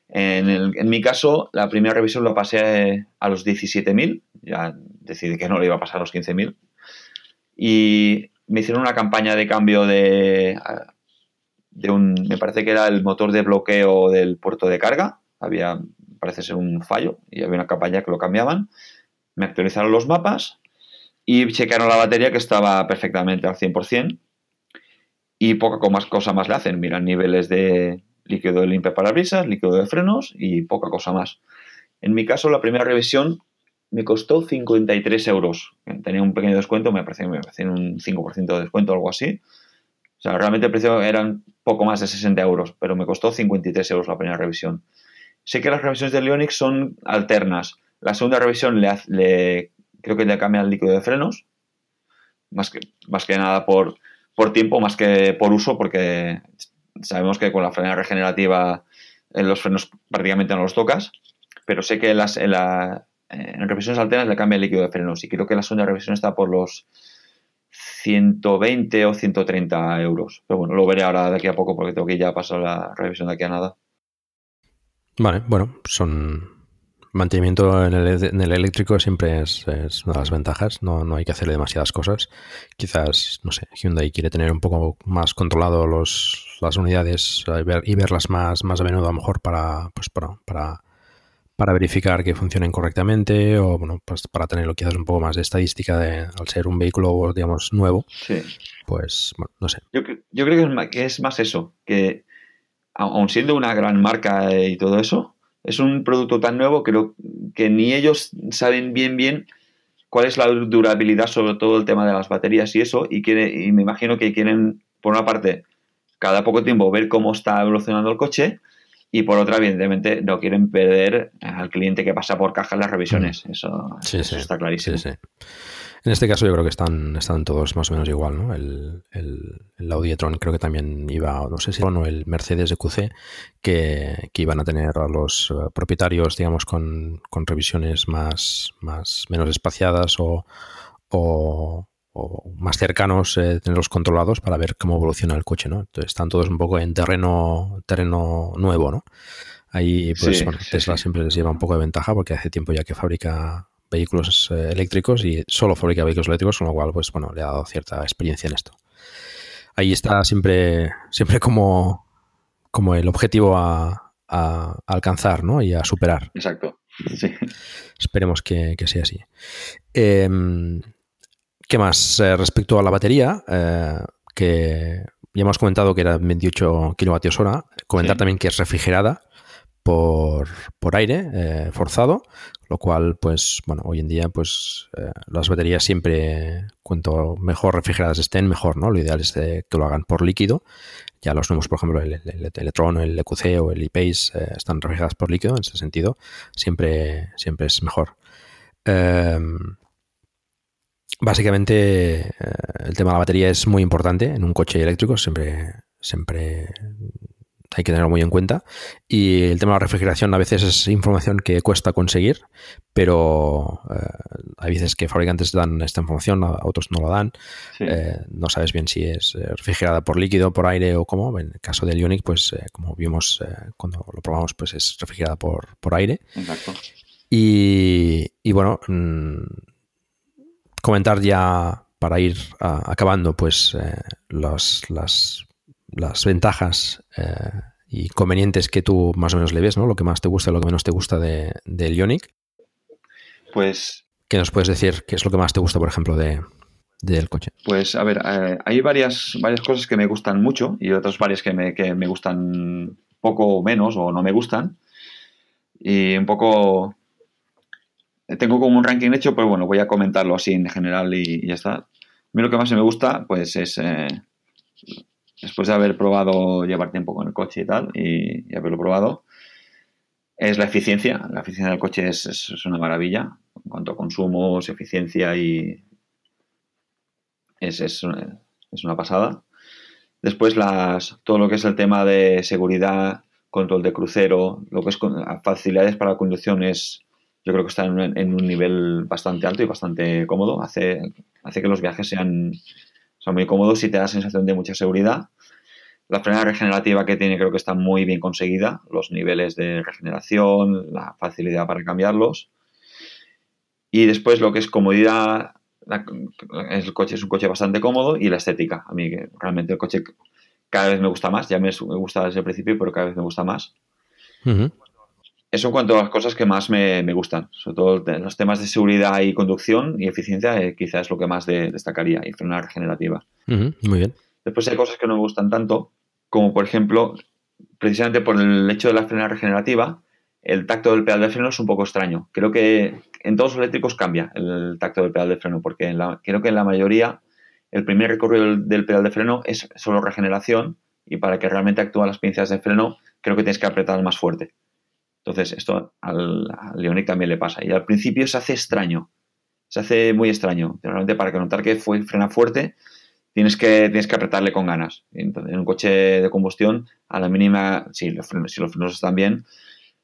En, en mi caso, la primera revisión la pasé a los 17.000. Ya decidí que no le iba a pasar a los 15.000. y me hicieron una campaña de cambio de, de un, me parece que era el motor de bloqueo del puerto de carga, había, parece ser un fallo, y había una campaña que lo cambiaban, me actualizaron los mapas y chequearon la batería que estaba perfectamente al 100% y poca más cosa más le hacen, miran niveles de líquido de limpia parabrisas, líquido de frenos y poca cosa más. En mi caso, la primera revisión me costó 53 euros. Tenía un pequeño descuento, me parecía, me un 5% de descuento o algo así. O sea, realmente el precio eran poco más de 60 euros, pero me costó 53 euros la primera revisión. Sé que las revisiones de Leonix son alternas. La segunda revisión le, creo que le cambia el líquido de frenos, más que, más que nada por, por tiempo, más que por uso, porque sabemos que con la frena regenerativa en eh, los frenos prácticamente no los tocas, pero sé que las, la, en revisiones alternas le cambia el líquido de frenos y creo que la segunda revisión está por los 120 o 130 euros. Pero bueno, lo veré ahora de aquí a poco porque tengo que ya pasar la revisión de aquí a nada. Vale, bueno, son mantenimiento en el, eléctrico siempre es, una de las ventajas, no, no hay que hacerle demasiadas cosas. Quizás, no sé, Hyundai quiere tener un poco más controlado los, las unidades y, ver, y verlas más, más a menudo a lo mejor para, pues para, para verificar que funcionen correctamente o bueno, pues para tenerlo quizás un poco más de estadística de, al ser un vehículo, digamos, nuevo. Sí. Pues, bueno, no sé. Yo, yo creo que es, más, que es más eso, que aun siendo una gran marca y todo eso, es un producto tan nuevo que, lo, que ni ellos saben bien bien cuál es la durabilidad sobre todo el tema de las baterías y eso, y, quiere, y me imagino que quieren, por una parte, cada poco tiempo ver cómo está evolucionando el coche y por otra, evidentemente, no quieren perder al cliente que pasa por caja en las revisiones. Eso, sí, eso sí, está clarísimo. Sí, en este caso yo creo que están, están todos más o menos igual, ¿no? El, el, el Audi e-tron creo que también iba, no sé si o el Mercedes EQC, que, que iban a tener a los uh, propietarios, digamos, con, con, revisiones más, más menos espaciadas o, o, o más cercanos, eh, tenerlos controlados para ver cómo evoluciona el coche, ¿no? Entonces están todos un poco en terreno, terreno nuevo, ¿no? Ahí, pues, Sí, bueno, sí, Tesla sí. siempre les lleva un poco de ventaja porque hace tiempo ya que fabrica vehículos eh, eléctricos y solo fabrica vehículos eléctricos, con lo cual, pues, bueno, le ha dado cierta experiencia en esto. Ahí está siempre, siempre como, como el objetivo a, a alcanzar, ¿no? Y a superar. Exacto. Sí. Esperemos que, que sea así. Eh, ¿Qué más? Eh, respecto a la batería, eh, que ya hemos comentado que era 28 kilovatios hora, comentar Sí. también que es refrigerada por, por aire eh, forzado, lo cual, pues, bueno, hoy en día, pues, las baterías siempre, cuanto mejor refrigeradas estén, mejor, ¿no? Lo ideal es que lo hagan por líquido. Ya los nuevos, por ejemplo, el, el, el Electron, el EQC o el ePace están refrigeradas por líquido, en este sentido, siempre, siempre es mejor. Em, Básicamente, eh, el tema de la batería es muy importante en un coche eléctrico, siempre, siempre hay que tenerlo muy en cuenta. Y el tema de la refrigeración a veces es información que cuesta conseguir, pero eh, hay veces que fabricantes dan esta información, a- otros no lo dan. Sí. Eh, no sabes bien si es eh, refrigerada por líquido, por aire o cómo. En el caso del Ioniq, pues eh, como vimos eh, cuando lo probamos, pues es refrigerada por, por aire. Exacto. Y, y bueno, mm, comentar ya para ir a- acabando, pues eh, las, las, las ventajas eh, y convenientes que tú más o menos le ves, ¿no? Lo que más te gusta y lo que menos te gusta de, del Ioniq. Pues ¿Qué nos puedes decir? ¿Qué es lo que más te gusta, por ejemplo, de, del coche? Pues a ver, eh, hay varias, varias cosas que me gustan mucho y otras varias que me, que me gustan poco o menos o no me gustan. Y un poco... Tengo como un ranking hecho, pero bueno, voy a comentarlo así en general y, ya está. A mí lo que más me gusta, pues es, eh, después de haber probado llevar tiempo con el coche y tal, y, y haberlo probado, es la eficiencia. La eficiencia del coche es, es- una maravilla en cuanto a consumos, eficiencia y, es, es, es una pasada. Después las, todo lo que es el tema de seguridad, control de crucero, lo que es facilidades para la conducción es, yo creo que está en, un- nivel bastante alto y bastante cómodo. Hace, hace que los viajes sean, sean muy cómodos y te da sensación de mucha seguridad. La frenada regenerativa que tiene creo que está muy bien conseguida. Los niveles de regeneración, la facilidad para cambiarlos. Y después lo que es comodidad, el coche es un coche bastante cómodo y la estética. A mí realmente el coche cada vez me gusta más. Ya me, gusta desde el principio, pero cada vez me gusta más. Eso en cuanto a las cosas que más me, gustan. Sobre todo los temas de seguridad y conducción y eficiencia, eh, quizás es lo que más destacaría. Y frena regenerativa. Muy bien. Después hay cosas que no me gustan tanto, como por ejemplo, precisamente por el hecho de la frena regenerativa, el tacto del pedal de freno es un poco extraño. Creo que en todos los eléctricos cambia el tacto del pedal de freno, porque creo que en la mayoría el primer recorrido del, pedal de freno es solo regeneración y para que realmente actúen las pinzas de freno creo que tienes que apretar más fuerte. Entonces esto al, Leonic también le pasa. Y al principio se hace extraño, se hace muy extraño. Realmente para que notar que fue, frena fuerte tienes que, tienes que apretarle con ganas. En un coche de combustión, a la mínima, si los frenos, si los frenos están bien,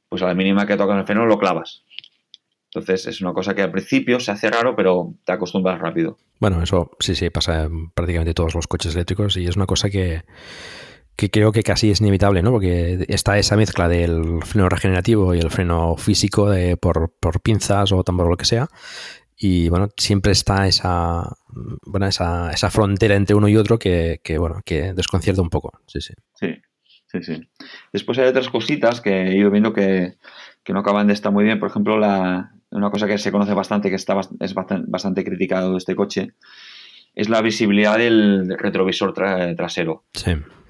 pues a la mínima que tocas el freno lo clavas. Entonces es una cosa que al principio se hace raro, pero te acostumbras rápido. Bueno, eso sí, sí, pasa en prácticamente todos los coches eléctricos y es una cosa que, creo que casi es inevitable, ¿no? Porque está esa mezcla del freno regenerativo y el freno físico de, por, pinzas o tambor o lo que sea. Y bueno, siempre está esa, bueno, esa, esa frontera entre uno y otro que, bueno, que desconcierta un poco. Sí, sí. Sí, sí, sí. Después hay otras cositas que he ido viendo que, que no acaban de estar muy bien. Por ejemplo, la, una cosa que se conoce bastante, que está, es bastante, criticado de este coche, es la visibilidad del retrovisor trasero.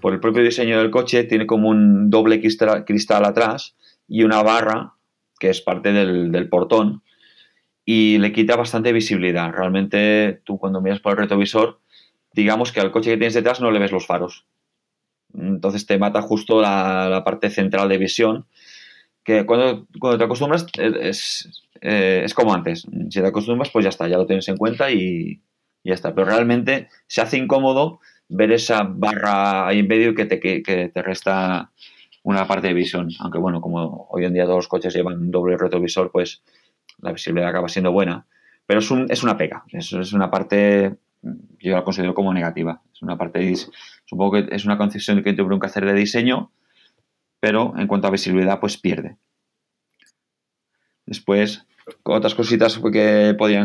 Por el propio diseño del coche, tiene como un doble cristal, atrás y una barra que es parte del, portón y le quita bastante visibilidad. Realmente, tú cuando miras por el retrovisor, digamos que al coche que tienes detrás no le ves los faros. Entonces te mata justo la, parte central de visión que cuando, te acostumbras es, eh, es como antes. Si te acostumbras, pues ya está, ya lo tienes en cuenta y, ya está. Pero realmente se hace incómodo ver esa barra ahí en medio que te, que, te resta una parte de visión. Aunque bueno, como hoy en día todos los coches llevan doble retrovisor, pues la visibilidad acaba siendo buena. Pero es, un, es una pega, es, es una parte, yo la considero como negativa. Es una parte, supongo que es una concesión que tuvieron que hacer de diseño pero en cuanto a visibilidad, pues pierde. Después, otras cositas que podían.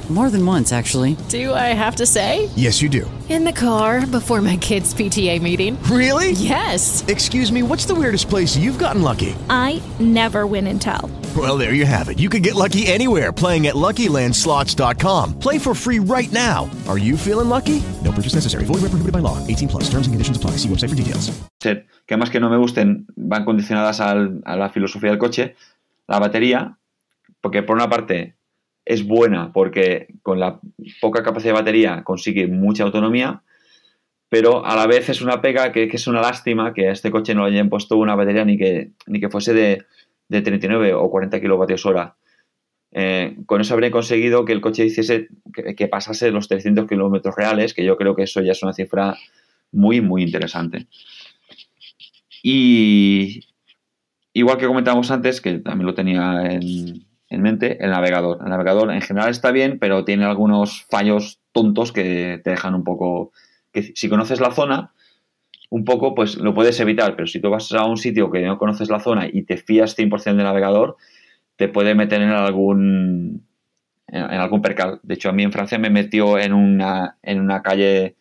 More than once, actually. Do I have to say? Yes, you do. In the car before my kids' PTA meeting. Really? Yes. Excuse me, what's the weirdest place you've gotten lucky? I never win and tell. Well, there you have it. You can get lucky anywhere playing at LuckyLandSlots.com. Play for free right now. Are you feeling lucky? No purchase necessary. Void where prohibited by law. 18 plus. Terms and conditions apply. See website for details. Que además que no me gusten van condicionadas al, a la filosofía del coche. La batería, porque por una parte es buena porque con la poca capacidad de batería consigue mucha autonomía, pero a la vez es una pega que, es una lástima que a este coche no le hayan puesto una batería ni que, ni que fuese de, de 39 o 40 kilovatios hora. Eh, con eso habría conseguido que el coche hiciese que, pasase los 300 kilómetros reales, que yo creo que eso ya es una cifra muy, muy interesante. Y igual que comentamos antes, que también lo tenía en, en mente el navegador. El navegador en general está bien, pero tiene algunos fallos tontos que te dejan un poco... que si conoces la zona, un poco, pues lo puedes evitar, pero si tú vas a un sitio que no conoces la zona y te fías 100% del navegador, te puede meter en algún en, algún percal. De hecho, a mí en Francia me metió en una, en una calle,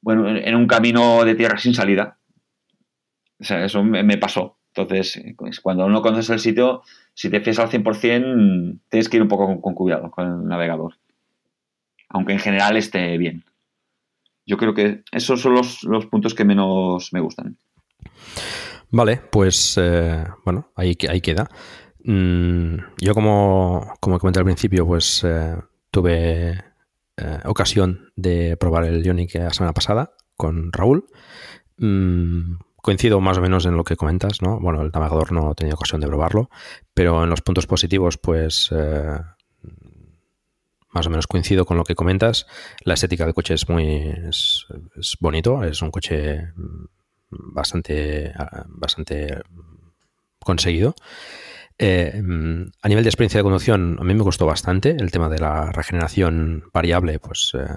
bueno, en un camino de tierra sin salida. O sea, eso me, me pasó. Entonces, pues, cuando no conoces el sitio, si te fías al 100%, tienes que ir un poco con, cuidado con el navegador. Aunque en general esté bien. Yo creo que esos son los, los puntos que menos me gustan. Vale, pues eh, bueno, ahí, ahí queda. Mm, yo como, como comenté al principio, pues eh, tuve eh, ocasión de probar el Ionic la semana pasada con Raúl. Mm, coincido más o menos en lo que comentas, ¿no? Bueno, el navegador no he tenido ocasión de probarlo, pero en los puntos positivos, pues eh, más o menos coincido con lo que comentas. La estética del coche es muy es, es bonito, es un coche bastante, bastante conseguido. Eh, a nivel de experiencia de conducción, a mí me gustó bastante el tema de la regeneración variable, pues eh,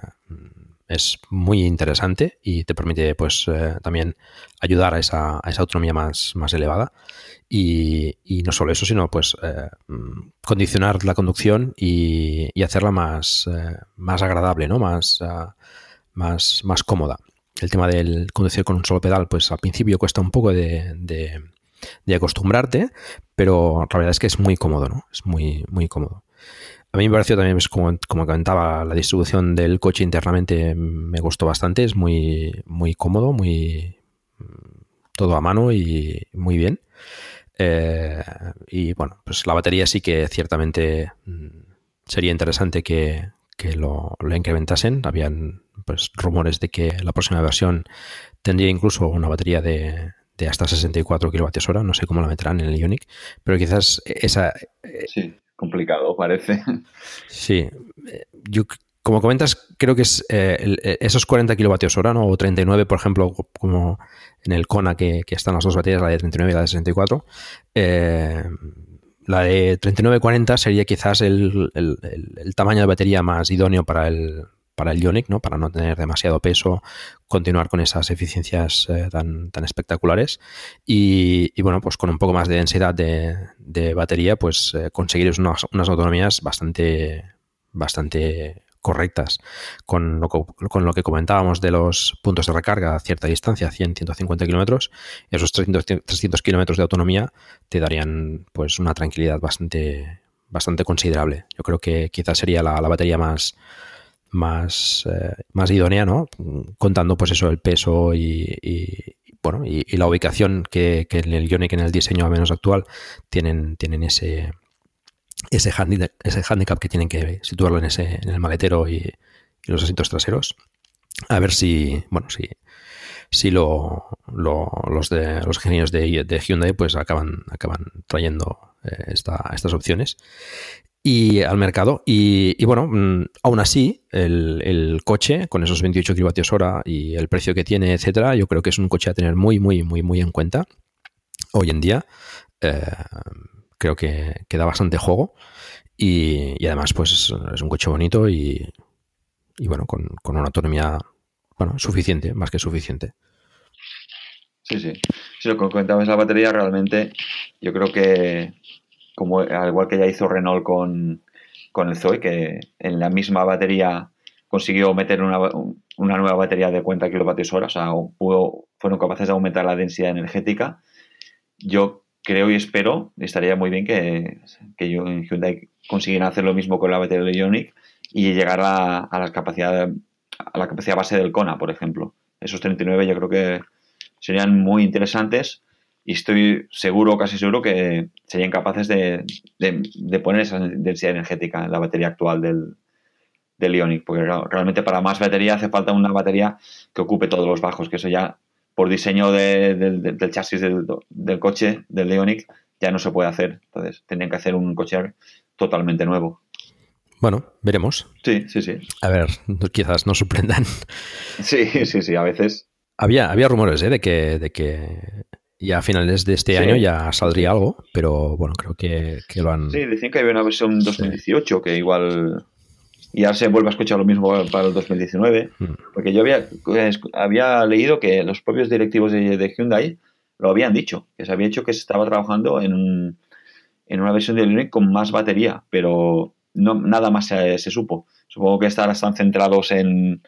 es muy interesante y te permite pues eh, también ayudar a esa, autonomía más, más elevada. Y, y, no solo eso, sino pues eh, condicionar la conducción y, hacerla más, eh, más agradable, ¿no? Más, uh, más, más cómoda. El tema del conducir con un solo pedal, pues al principio cuesta un poco de acostumbrarte, pero la verdad es que es muy cómodo, ¿no? Es muy, muy cómodo. A mí me pareció también, pues, como, como, comentaba, la distribución del coche internamente me gustó bastante, es muy, muy cómodo, muy todo a mano y muy bien. Eh, y bueno, pues la batería sí que ciertamente sería interesante que, que lo, lo, incrementasen. Habían pues rumores de que la próxima versión tendría incluso una batería de, de hasta 64 kWh. No sé cómo la meterán en el Ionic, pero quizás esa... complicado, parece. Sí, yo como comentas, creo que es eh, el, esos 40 kilovatios hora, ¿no? O 39, por ejemplo, como en el Kona que, que están las dos baterías, la de 39 y la de 64. Eh, la de 39-40 sería quizás el, el, el, tamaño de batería más idóneo para el, para el Ionic, ¿no? Para no tener demasiado peso, continuar con esas eficiencias eh, tan, espectaculares. Y, bueno, pues con un poco más de densidad de, batería, pues eh, conseguir unas, autonomías bastante, bastante correctas. Con lo, con lo, que comentábamos de los puntos de recarga a cierta distancia, 100, 150 kilómetros, esos 300, 300 kilómetros de autonomía te darían pues una tranquilidad bastante, bastante considerable. Yo creo que quizás sería la batería más, más, eh, más idónea, ¿no? Contando pues eso, el peso y, y bueno, y, y, la ubicación que, que, en el Ionic, en el diseño al menos actual, tienen, tienen ese, ese, handicap, ese handicap que tienen que situarlo en, ese, en el maletero y, y los asientos traseros. A ver si, bueno, si, si lo, lo, los de los ingenieros de, de, Hyundai pues acaban, acaban trayendo eh, esta, estas opciones y al mercado. Y, bueno, mmm, aún así, el, coche, con esos 28 kilovatios hora y el precio que tiene, etcétera, yo creo que es un coche a tener muy, muy, muy, muy en cuenta hoy en día. Eh, creo que, que, da bastante juego. Y, además, pues es, es, un coche bonito y, y bueno, con, con, una autonomía bueno, suficiente, más que suficiente. Sí, sí. Si lo que comentabas la batería, realmente yo creo que como al igual que ya hizo Renault con, con el Zoe, que en la misma batería consiguió meter una, una nueva batería de 40 kilovatios hora, o sea, pudo, fueron capaces de aumentar la densidad energética. Yo creo y espero, estaría muy bien que, que Hyundai consiguiera hacer lo mismo con la batería Ioniq y llegar a, a, la a la capacidad base del Kona, por ejemplo. Esos 39 yo creo que serían muy interesantes y estoy seguro, casi seguro, que serían capaces de, de, de poner esa densidad energética en la batería actual del, del Ionic, porque realmente para más batería hace falta una batería que ocupe todos los bajos, que eso ya por diseño de, del chasis del, del, coche, del Ionic, ya no se puede hacer. Entonces, tendrían que hacer un coche totalmente nuevo. Bueno, veremos. Sí, sí, sí. A ver, quizás nos sorprendan. Sí, sí, sí, a veces. Había, había rumores ¿eh? de, que, de que ya a finales de este sí. año ya saldría algo, pero bueno, creo que, que, lo han... Sí, decían que había una versión 2018 sí. que igual ya se vuelve a escuchar lo mismo para el 2019, mm. porque yo había, había leído que los propios directivos de, de, Hyundai lo habían dicho, que se había hecho que se estaba trabajando en, en una versión de Ioniq con más batería, pero no, nada más se, se supo. Supongo que están centrados en,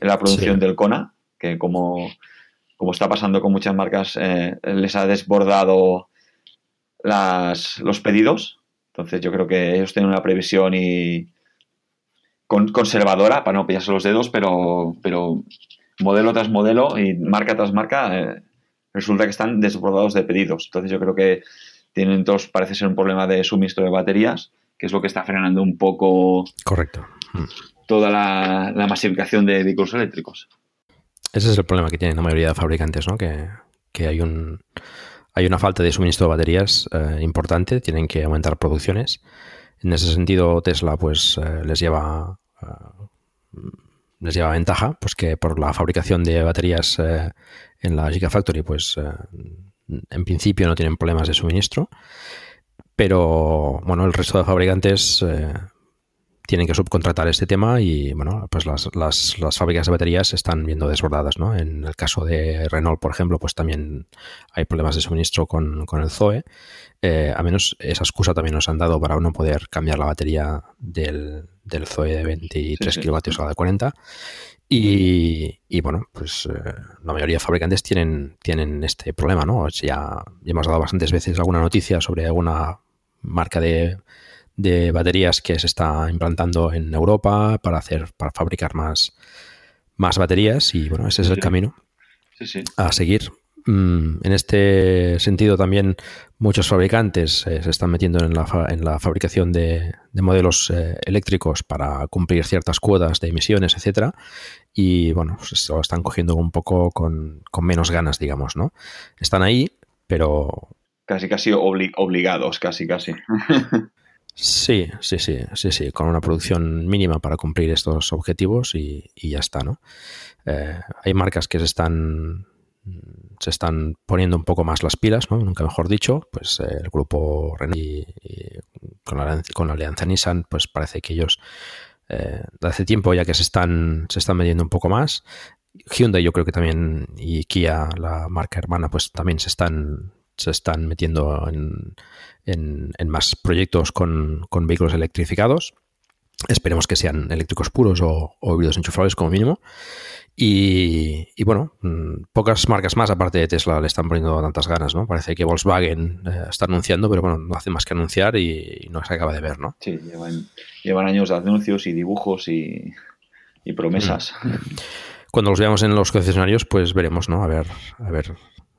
en la producción sí. del Kona, que como como está pasando con muchas marcas, eh, les ha desbordado las, los pedidos. Entonces yo creo que ellos tienen una previsión y conservadora para no pillarse los dedos, pero, pero modelo tras modelo y marca tras marca eh, resulta que están desbordados de pedidos. Entonces yo creo que tienen todos, parece ser un problema de suministro de baterías, que es lo que está frenando un poco Correcto. Mm. toda la, la masificación de vehículos eléctricos. Ese es el problema que tienen la mayoría de fabricantes, ¿no? Que, que hay un hay una falta de suministro de baterías eh, importante, tienen que aumentar producciones. En ese sentido, Tesla pues eh, les lleva eh, les lleva ventaja, pues que por la fabricación de baterías en la Gigafactory, pues en principio no tienen problemas de suministro. Pero bueno, el resto de fabricantes tienen que subcontratar este tema y bueno, pues las, las, las, fábricas de baterías se están viendo desbordadas, ¿no? En el caso de Renault, por ejemplo, pues también hay problemas de suministro con, con el Zoe. Eh, a menos esa excusa también nos han dado para no poder cambiar la batería del, del Zoe de 23 sí, sí. kilovatios a la de 40. Y, y, bueno, pues eh, la mayoría de fabricantes tienen, tienen este problema, ¿no? Ya, ya hemos dado bastantes veces alguna noticia sobre alguna marca de, de baterías que se está implantando en Europa para hacer para fabricar más, más baterías y bueno, ese es el camino sí, a seguir. Mm, en este sentido también muchos fabricantes eh, se están metiendo en la, en la fabricación de, de modelos eh, eléctricos para cumplir ciertas cuotas de emisiones, etcétera, y bueno, pues se lo están cogiendo un poco con, con menos ganas, digamos, ¿no? Están ahí, pero casi casi obli obligados, casi casi. Sí, sí, sí, sí, sí, con una producción mínima para cumplir estos objetivos y, ya está, ¿no? Eh, hay marcas que se están se están poniendo un poco más las pilas, ¿no? Nunca mejor dicho, pues eh, el grupo Renault y, con, la, con, la, alianza Nissan, pues parece que ellos eh, hace tiempo ya que se están se están metiendo un poco más. Hyundai yo creo que también y Kia, la marca hermana, pues también se están se están metiendo en, en, en más proyectos con, con, vehículos electrificados. Esperemos que sean eléctricos puros o, o híbridos enchufables como mínimo. Y, y, bueno, mm, pocas marcas más aparte de Tesla le están poniendo tantas ganas, ¿no? Parece que Volkswagen eh, está anunciando, pero bueno, no hace más que anunciar y, y no se acaba de ver, ¿no? Sí, llevan, llevan años de anuncios y dibujos y, y promesas. Mm. Cuando los veamos en los concesionarios, pues veremos, ¿no? A ver, a ver,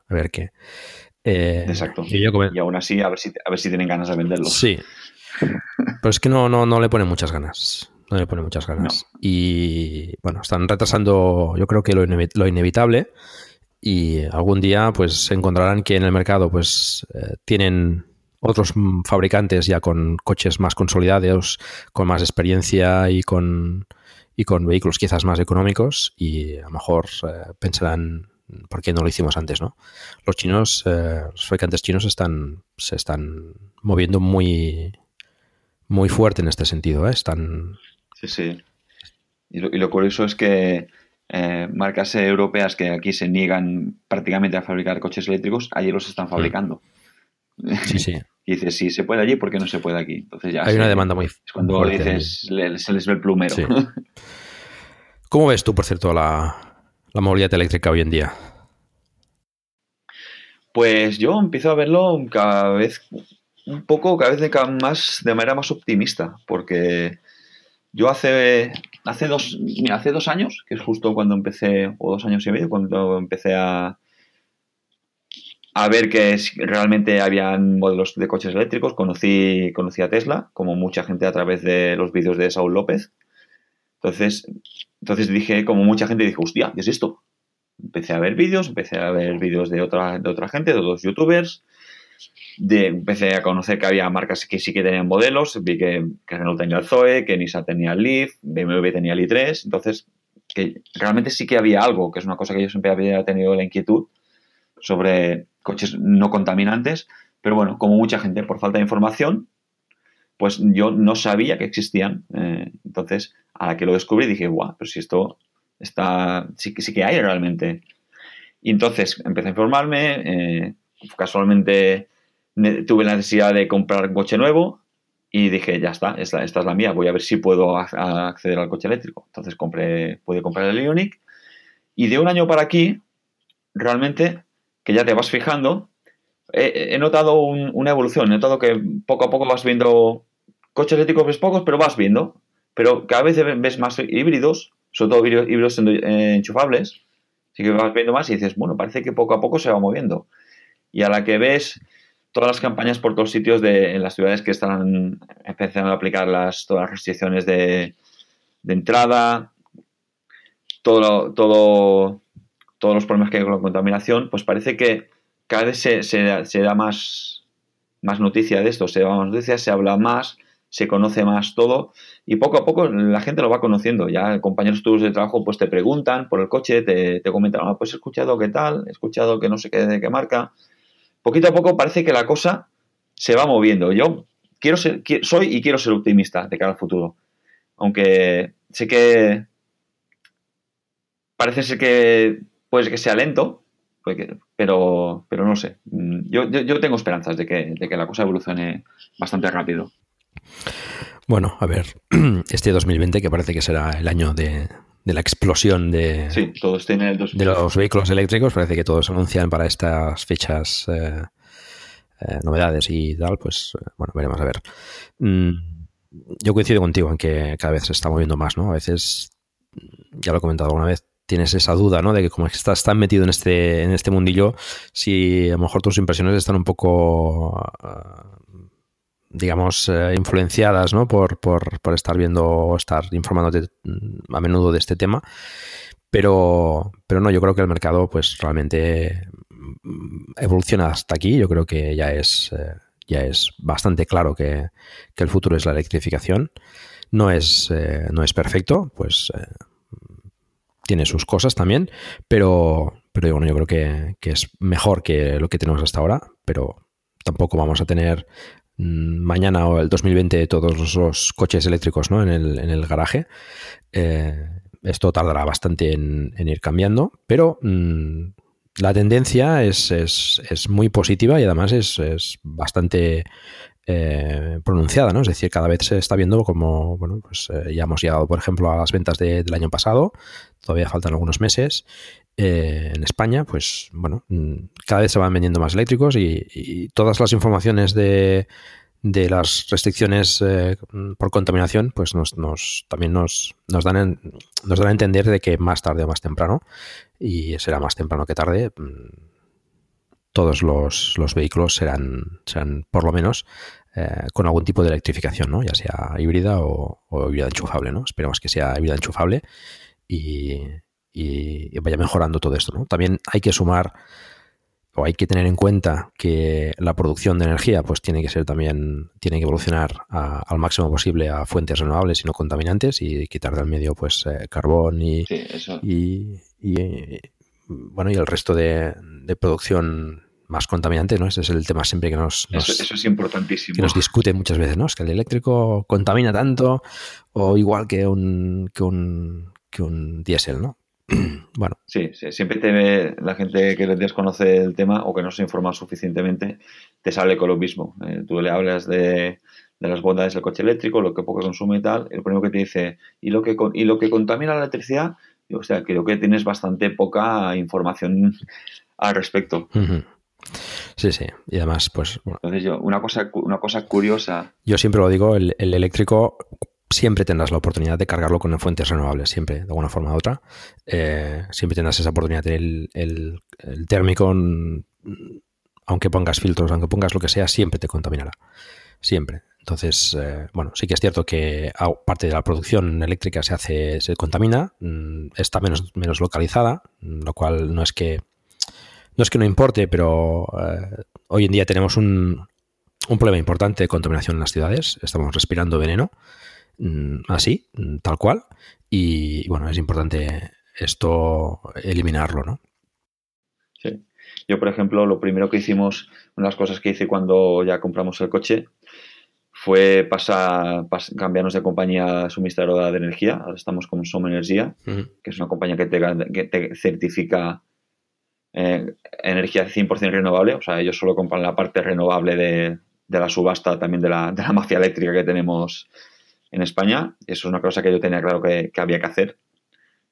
a ver qué. Eh, Exacto. Y, yo y, aún así, a ver, si, a ver si tienen ganas de venderlo. Sí. Pero es que no, no, no le ponen muchas ganas. No le ponen muchas ganas. No. Y bueno, están retrasando, yo creo que lo, lo, inevitable. Y algún día, pues se encontrarán que en el mercado, pues eh, tienen otros fabricantes ya con coches más consolidados, con más experiencia y con, y con vehículos quizás más económicos. Y a lo mejor eh, pensarán ¿por qué no lo hicimos antes, no? Los chinos, eh, los fabricantes chinos están, se están moviendo muy, muy fuerte en este sentido, ¿eh? Están... Sí, sí. Y lo, y lo curioso es que eh, marcas europeas que aquí se niegan prácticamente a fabricar coches eléctricos, allí los están fabricando. Sí, sí. y dices, si se puede allí, ¿por qué no se puede aquí? Entonces ya Hay una demanda muy Es cuando dices, le, se les ve el plumero. Sí. ¿Cómo ves tú, por cierto, la, la movilidad eléctrica hoy en día? Pues yo empiezo a verlo cada vez un poco, cada vez de, cada más, de manera más optimista, porque yo hace, hace, dos, mira, hace dos años, que es justo cuando empecé, o dos años y medio, cuando empecé a, a ver que realmente habían modelos de coches eléctricos, conocí, conocí a Tesla, como mucha gente a través de los vídeos de Saúl López. Entonces, entonces dije, como mucha gente, dije, hostia, ¿qué es esto? Empecé a ver vídeos, empecé a ver vídeos de otra, de otra gente, de otros youtubers. De, empecé a conocer que había marcas que sí que tenían modelos. Vi que, que Renault tenía el Zoe, que Nissan tenía el Leaf, BMW tenía el i3. Entonces, que realmente sí que había algo, que es una cosa que yo siempre había tenido la inquietud sobre coches no contaminantes. Pero bueno, como mucha gente, por falta de información, pues yo no sabía que existían. Eh, entonces, a la que lo descubrí dije, guau, pero si esto está, sí, sí que hay realmente. Y entonces empecé a informarme, eh, casualmente tuve la necesidad de comprar un coche nuevo y dije, ya está, esta, esta es la mía, voy a ver si puedo acceder al coche eléctrico. Entonces compré, pude comprar el Ionic y de un año para aquí realmente que ya te vas fijando. He, notado un- una evolución, he notado que poco a poco vas viendo coches eléctricos, ves pocos, pero vas viendo. Pero cada vez ves más híbridos, sobre todo híbridos eh, enchufables. Sí que vas viendo más y dices, bueno, parece que poco a poco se va moviendo. Y a la que ves todas las campañas por todos sitios de, en las ciudades que están empezando a aplicar las, todas las restricciones de, de entrada, todo, todo, todos los problemas que hay con la contaminación, pues parece que cada vez se, se- se da más, más noticia de esto, se da más noticia, se habla más, se conoce más todo y poco a poco la gente lo va conociendo. Ya compañeros tuyos de trabajo pues te preguntan por el coche, te, comentan, "Ah, pues he escuchado qué tal, he escuchado que no sé qué de qué marca. Poquito a poco parece que la cosa se va moviendo. Yo quiero ser, soy y quiero ser optimista de cara al futuro. Aunque sé que parece ser que puede que sea lento, pero, pero no sé. Mm, Yo, yo, yo tengo esperanzas de que, de que la cosa evolucione bastante rápido. Bueno, a ver, este 2020 que parece que será el año de, de la explosión de, Sí, todos tienen el de los vehículos eléctricos, parece que todos anuncian para estas fechas eh, eh, novedades y tal, pues eh, bueno, veremos a ver. Mm, yo coincido contigo en que cada vez se está moviendo más, ¿no? A veces, ya lo he comentado alguna vez, tienes esa duda, ¿no? De que como estás tan metido en este, en este mundillo, si a lo mejor tus impresiones están un poco ah, digamos, eh, influenciadas ¿no? por, por, por estar viendo o estar informándote mm, a menudo de este tema. Pero, pero no, yo creo que el mercado pues realmente mm, evoluciona hasta aquí. Yo creo que ya es, eh, ya es bastante claro que, que el futuro es la electrificación. No es, eh, no es perfecto, pues tiene sus cosas también, pero, pero bueno, yo creo que, que es mejor que lo que tenemos hasta ahora, pero tampoco vamos a tener mañana o el 2020 todos los, coches eléctricos ¿no? en, el, en el garaje. Eh, esto tardará bastante en, ir cambiando, pero mm, la tendencia es, es, es muy positiva y además es, es bastante eh, pronunciada, ¿no? Es decir, cada vez se está viendo como, bueno, pues eh, ya hemos llegado, por ejemplo, a las ventas de- del año pasado, todavía faltan algunos meses. Eh, en España, pues bueno, mm, cada vez se van vendiendo más eléctricos y, todas las informaciones de, las restricciones eh, por contaminación, pues nos, nos- también nos, dan en- nos dan a entender de que más tarde o más temprano, y será más temprano que tarde, mm, todos los, los vehículos serán, serán por lo menos eh, con algún tipo de electrificación, ¿no? ya sea híbrida o, o híbrida enchufable. ¿no? Esperemos que sea híbrida enchufable y, y- y vaya mejorando todo esto. ¿no? También hay que sumar o hay que tener en cuenta que la producción de energía pues tiene que ser también tiene que evolucionar a- al máximo posible a fuentes renovables y no contaminantes y quitar del medio pues eh, carbón y, Sí, eso. y, y, bueno y el resto de, de producción más contaminante no ese es el tema siempre que nos, nos- Eso, eso es importantísimo. que nos discute muchas veces no es que el eléctrico contamina tanto o igual que un que un que un diésel no bueno Sí, sí, siempre te ve la gente que desconoce el tema o que no se informa suficientemente, te sale con lo mismo. Eh, tú le hablas de, de las bondades del coche eléctrico, lo que poco consume y tal, el primero que te dice, ¿y lo que, y lo que contamina la electricidad? O sea, creo que tienes bastante poca información al respecto. Sí sí y además pues bueno, Entonces yo, una cosa, una cosa curiosa, Yo siempre lo digo, el, el eléctrico siempre tendrás la oportunidad de cargarlo con fuentes renovables, siempre, de alguna forma u otra. Eh, siempre tendrás esa oportunidad. El, el- el térmico, mm, aunque pongas filtros, aunque pongas lo que sea, siempre te contaminará. Siempre. Entonces, eh, bueno, sí que es cierto que parte de la producción eléctrica se hace, se contamina, mm, está menos, menos localizada, lo cual no es que no es que no importe, pero eh, hoy en día tenemos un, un problema importante de contaminación en las ciudades. Estamos respirando veneno, así, mm, tal cual. Y bueno, es importante esto eliminarlo, ¿no? Sí. Yo, por ejemplo, lo primero que hicimos, una de las cosas que hice cuando ya compramos el coche, fue pasar, pas- cambiarnos de compañía suministradora de energía. Ahora estamos con Som Energía, que es una compañía que te, que te certifica eh, energía 100% renovable. O sea, ellos solo compran la parte renovable de, de la subasta, también de la, de la mafia eléctrica que tenemos en España. Eso es una cosa que yo tenía claro que, había que hacer.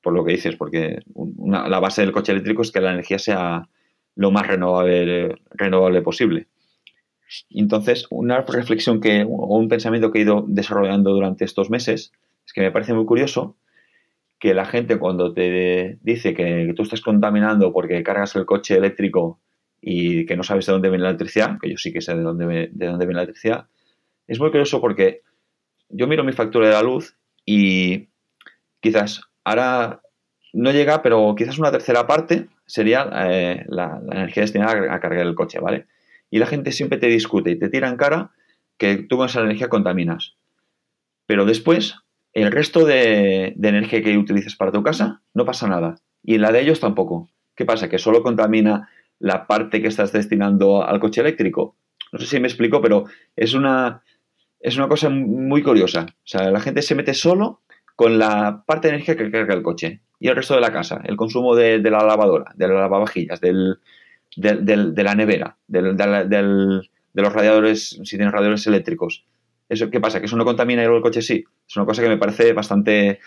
por lo que dices, porque la base del coche eléctrico es que la energía sea lo más renovable, renovable posible. Entonces, una reflexión que, o un pensamiento que he ido desarrollando durante estos meses es que me parece muy curioso que la gente cuando te dice que tú estás contaminando porque cargas el coche eléctrico y que no sabes de dónde viene la electricidad, que yo sí que sé de dónde, de dónde viene la electricidad, es muy curioso porque yo miro mi factura de la luz y quizás ahora no llega, pero quizás una tercera parte sería eh, la, energía destinada a, cargar el coche, ¿vale? Y la gente siempre te discute y te tira en cara que tú con esa energía contaminas. Pero después, el resto de, energía que utilizas para tu casa, no pasa nada. Y en la de ellos tampoco. ¿Qué pasa? ¿Que solo contamina la parte que estás destinando al coche eléctrico? No sé si me explico, pero es una, es una cosa muy curiosa. O sea, la gente se mete solo con la parte de energía que carga el coche y el resto de la casa, el consumo de, la lavadora, de las lavavajillas, del, de la nevera, de los radiadores, si tienes radiadores eléctricos. Eso, ¿Qué pasa? ¿Que eso no contamina el coche sí? Es una cosa que me parece bastante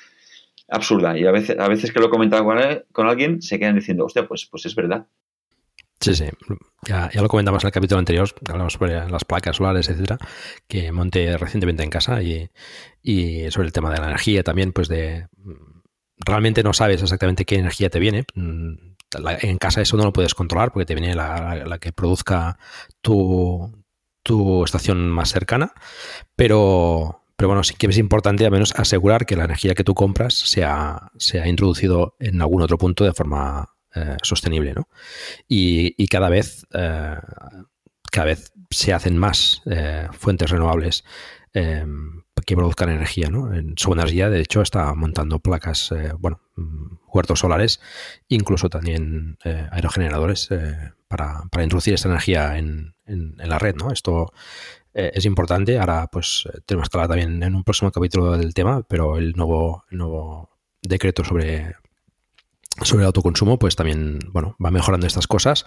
absurda y a veces, a veces que lo he comentado con, con alguien se quedan diciendo, hostia, pues, pues es verdad. Sí, sí. Ya, lo comentamos en el capítulo anterior, hablamos sobre las placas solares, etcétera, que monté recientemente en casa y, sobre el tema de la energía también, pues de realmente no sabes exactamente qué energía te viene. Mm, en casa eso no lo puedes controlar porque te viene la, que produzca tu, tu estación más cercana, pero, pero bueno, sí que es importante al menos asegurar que la energía que tú compras se ha, se ha introducido en algún otro punto de forma eh, sostenible, ¿no? Y, cada vez eh, cada vez se hacen más eh, fuentes renovables que produzcan energía, ¿no? En su energía, de hecho, está montando placas, bueno, mm, huertos solares, incluso también aerogeneradores para, introducir esta energía en, la red, ¿no? Esto es importante. Ahora, pues, tenemos que hablar también en un próximo capítulo del tema, pero el nuevo decreto sobre sobre el autoconsumo, pues también, bueno, va mejorando estas cosas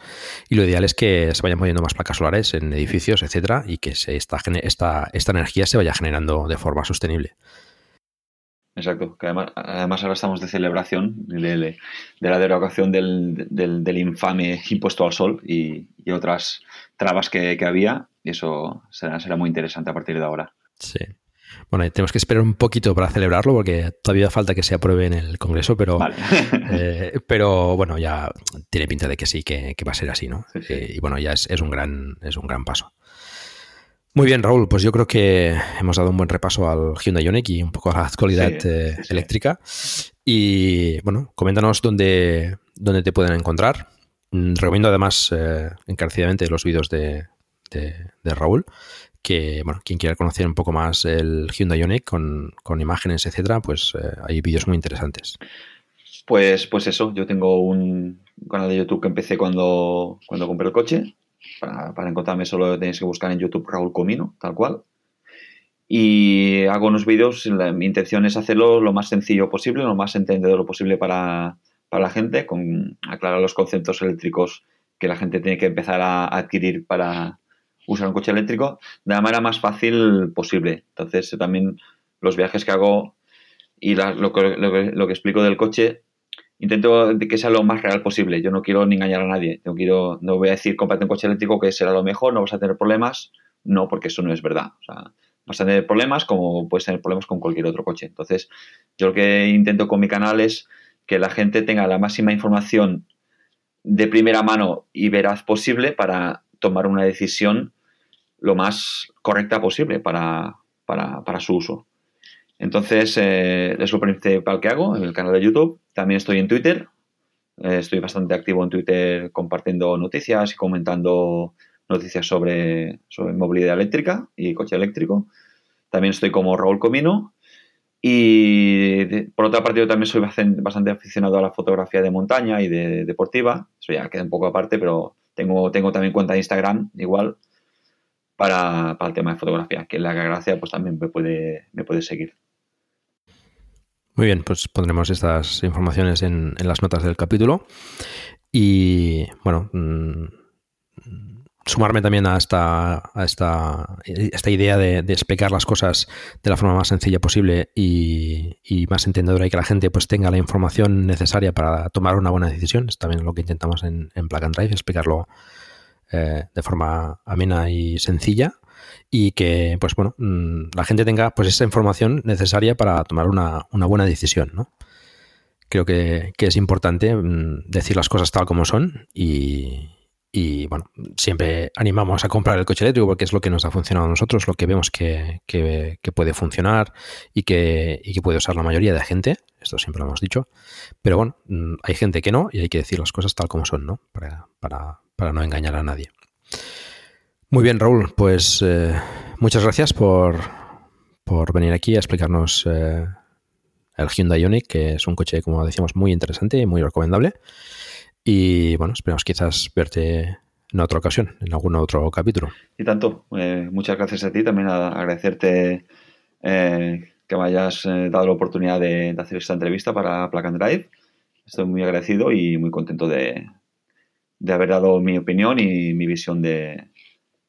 y lo ideal es que se vayan poniendo más placas solares en edificios, etcétera, y que se, esta, esta, esta energía se vaya generando de forma sostenible. Exacto, que además, además ahora estamos de celebración de, la derogación del, del, infame impuesto al sol y, otras trabas que, que, había, y eso será, será muy interesante a partir de ahora. Sí. Bueno, tenemos que esperar un poquito para celebrarlo porque todavía falta que se apruebe en el Congreso, pero, eh, pero bueno, ya tiene pinta de que sí, que, va a ser así, ¿no? Eh, y bueno, ya es, un gran, es un gran paso. Muy bien, Raúl, pues yo creo que hemos dado un buen repaso al Hyundai Ioniq y un poco a la actualidad eh, eléctrica. Y bueno, coméntanos dónde, dónde te pueden encontrar. Mm, recomiendo además encarecidamente los vídeos de, de Raúl que, bueno, quien quiera conocer un poco más el Hyundai Ioniq con, con imágenes, etcétera, pues eh, hay vídeos muy interesantes. Pues, pues eso, yo tengo un canal de YouTube que empecé cuando, cuando compré el coche. Para, para encontrarme solo tenéis que buscar en YouTube Raúl Comino, tal cual. Y hago unos vídeos, mi intención es hacerlo lo más sencillo posible, lo más entendedor posible para, para la gente, con aclarar los conceptos eléctricos que la gente tiene que empezar a adquirir para, usar un coche eléctrico de la manera más fácil posible. Entonces, también los viajes que hago y lo, que, explico del coche, intento que sea lo más real posible. Yo no quiero ni engañar a nadie. No, quiero, no voy a decir cómprate un coche eléctrico que será lo mejor, no vas a tener problemas. No, porque eso no es verdad. Vas a tener problemas como puedes tener problemas con cualquier otro coche. Entonces, yo lo que intento con mi canal es que la gente tenga la máxima información de primera mano y veraz posible para tomar una decisión lo más correcta posible para, su uso. Entonces, eh, es lo principal que hago en el canal de YouTube. También estoy en Twitter. Eh, estoy bastante activo en Twitter compartiendo noticias y comentando noticias sobre, sobre movilidad eléctrica y coche eléctrico. También estoy como Raúl Comino. Y por otra parte, yo también soy bastante, aficionado a la fotografía de montaña y de deportiva. Eso ya queda un poco aparte, pero tengo, tengo también cuenta de Instagram, igual, para, el tema de fotografía, que la gracia pues también me puede, me puede seguir. Muy bien, pues pondremos estas informaciones en, las notas del capítulo. Y bueno, mm, sumarme también a esta, a esta, esta idea de, explicar las cosas de la forma más sencilla posible y, más entendedora y que la gente pues tenga la información necesaria para tomar una buena decisión. Es también lo que intentamos en, en and Drive, explicarlo eh, de forma amena y sencilla y que pues bueno mm, la gente tenga pues esa información necesaria para tomar una, una buena decisión, ¿no? Creo que, que es importante mm, decir las cosas tal como son y, y bueno, siempre animamos a comprar el coche eléctrico porque es lo que nos ha funcionado a nosotros, lo que vemos que, puede funcionar y que, que, puede usar la mayoría de gente. Esto siempre lo hemos dicho. Pero bueno, mm, hay gente que no y hay que decir las cosas tal como son, ¿no? Para, para, no engañar a nadie. Muy bien, Raúl, pues eh, muchas gracias por, por, venir aquí a explicarnos eh, el Hyundai Ioniq, que es un coche, como decíamos, muy interesante y muy recomendable. Y bueno, esperamos quizás verte en otra ocasión, en algún otro capítulo. Y tanto. Eh, muchas gracias a ti. También agradecerte eh, que me hayas eh, dado la oportunidad de, hacer esta entrevista para Plug and Drive. Estoy muy agradecido y muy contento de, haber dado mi opinión y mi visión de,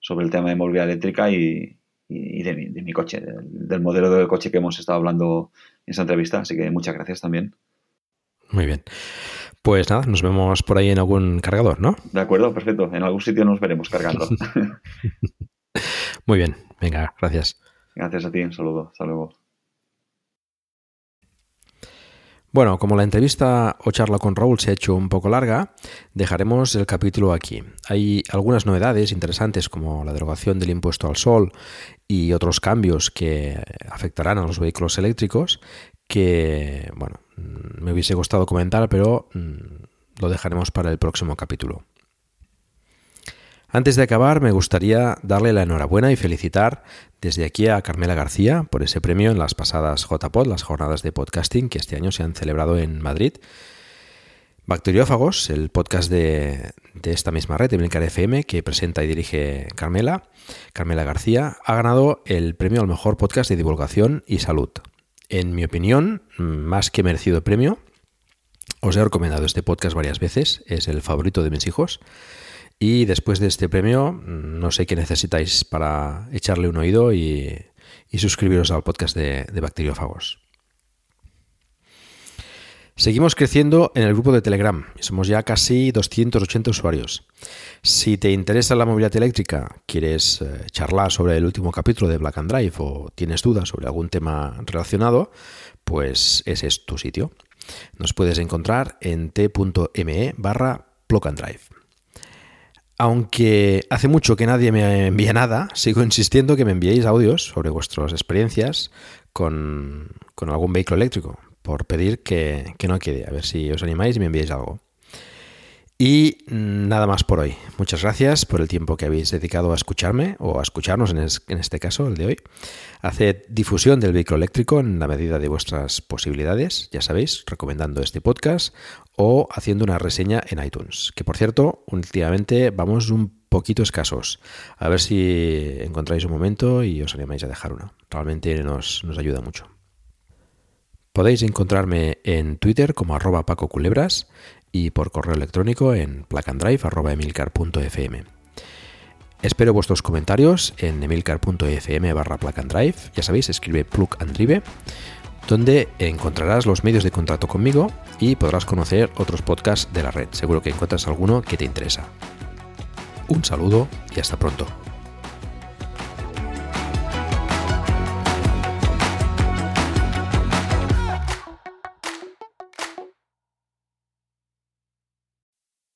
sobre el tema de movilidad eléctrica y, de, mi, coche, del, del modelo de coche que hemos estado hablando en esta entrevista. Así que muchas gracias también. Muy bien. Pues nada, nos vemos por ahí en algún cargador, ¿no? De acuerdo, perfecto. En algún sitio nos veremos cargando. Muy bien, venga, gracias. Gracias a ti, un saludo, hasta luego. Bueno, como la entrevista o charla con Raúl se ha hecho un poco larga, dejaremos el capítulo aquí. Hay algunas novedades interesantes como la derogación del impuesto al sol y otros cambios que afectarán a los vehículos eléctricos que, bueno, me hubiese gustado comentar, pero mm, lo dejaremos para el próximo capítulo. Antes de acabar, me gustaría darle la enhorabuena y felicitar desde aquí a Carmela García por ese premio en las pasadas JPod, las jornadas de podcasting que este año se han celebrado en Madrid. Bacteriófagos, el podcast de, esta misma red, Emilcar FM, que presenta y dirige Carmela, Carmela García, ha ganado el premio al mejor podcast de divulgación y salud en mi opinión, más que merecido premio. Os he recomendado este podcast varias veces, es el favorito de mis hijos. Y después de este premio, no sé qué necesitáis para echarle un oído y, suscribiros al podcast de, de Bacteriófagos. Seguimos creciendo en el grupo de Telegram. Somos ya casi 280 usuarios. Si te interesa la movilidad eléctrica, quieres eh, charlar sobre el último capítulo de Black and Drive o tienes dudas sobre algún tema relacionado, pues ese es tu sitio. Nos puedes encontrar en t.me barra Drive. Aunque hace mucho que nadie me envía nada, sigo insistiendo que me enviéis audios sobre vuestras experiencias con algún vehículo eléctrico por pedir que, no quede. A ver si os animáis y me enviáis algo. Y nada más por hoy. Muchas gracias por el tiempo que habéis dedicado a escucharme o a escucharnos en, este caso, el de hoy. Haced difusión del vehículo eléctrico en la medida de vuestras posibilidades, ya sabéis, recomendando este podcast o haciendo una reseña en iTunes. Que por cierto, últimamente vamos un poquito escasos. A ver si encontráis un momento y os animáis a dejar una. Realmente nos ayuda mucho. Podéis encontrarme en Twitter como arroba Paco Culebras y por correo electrónico en placandrive.emilcar.fm. Espero vuestros comentarios en emilcar.fm barra placandrive, ya sabéis, escribe plug and drive, donde encontrarás los medios de contacto conmigo y podrás conocer otros podcasts de la red. Seguro que encuentras alguno que te interesa. Un saludo y hasta pronto.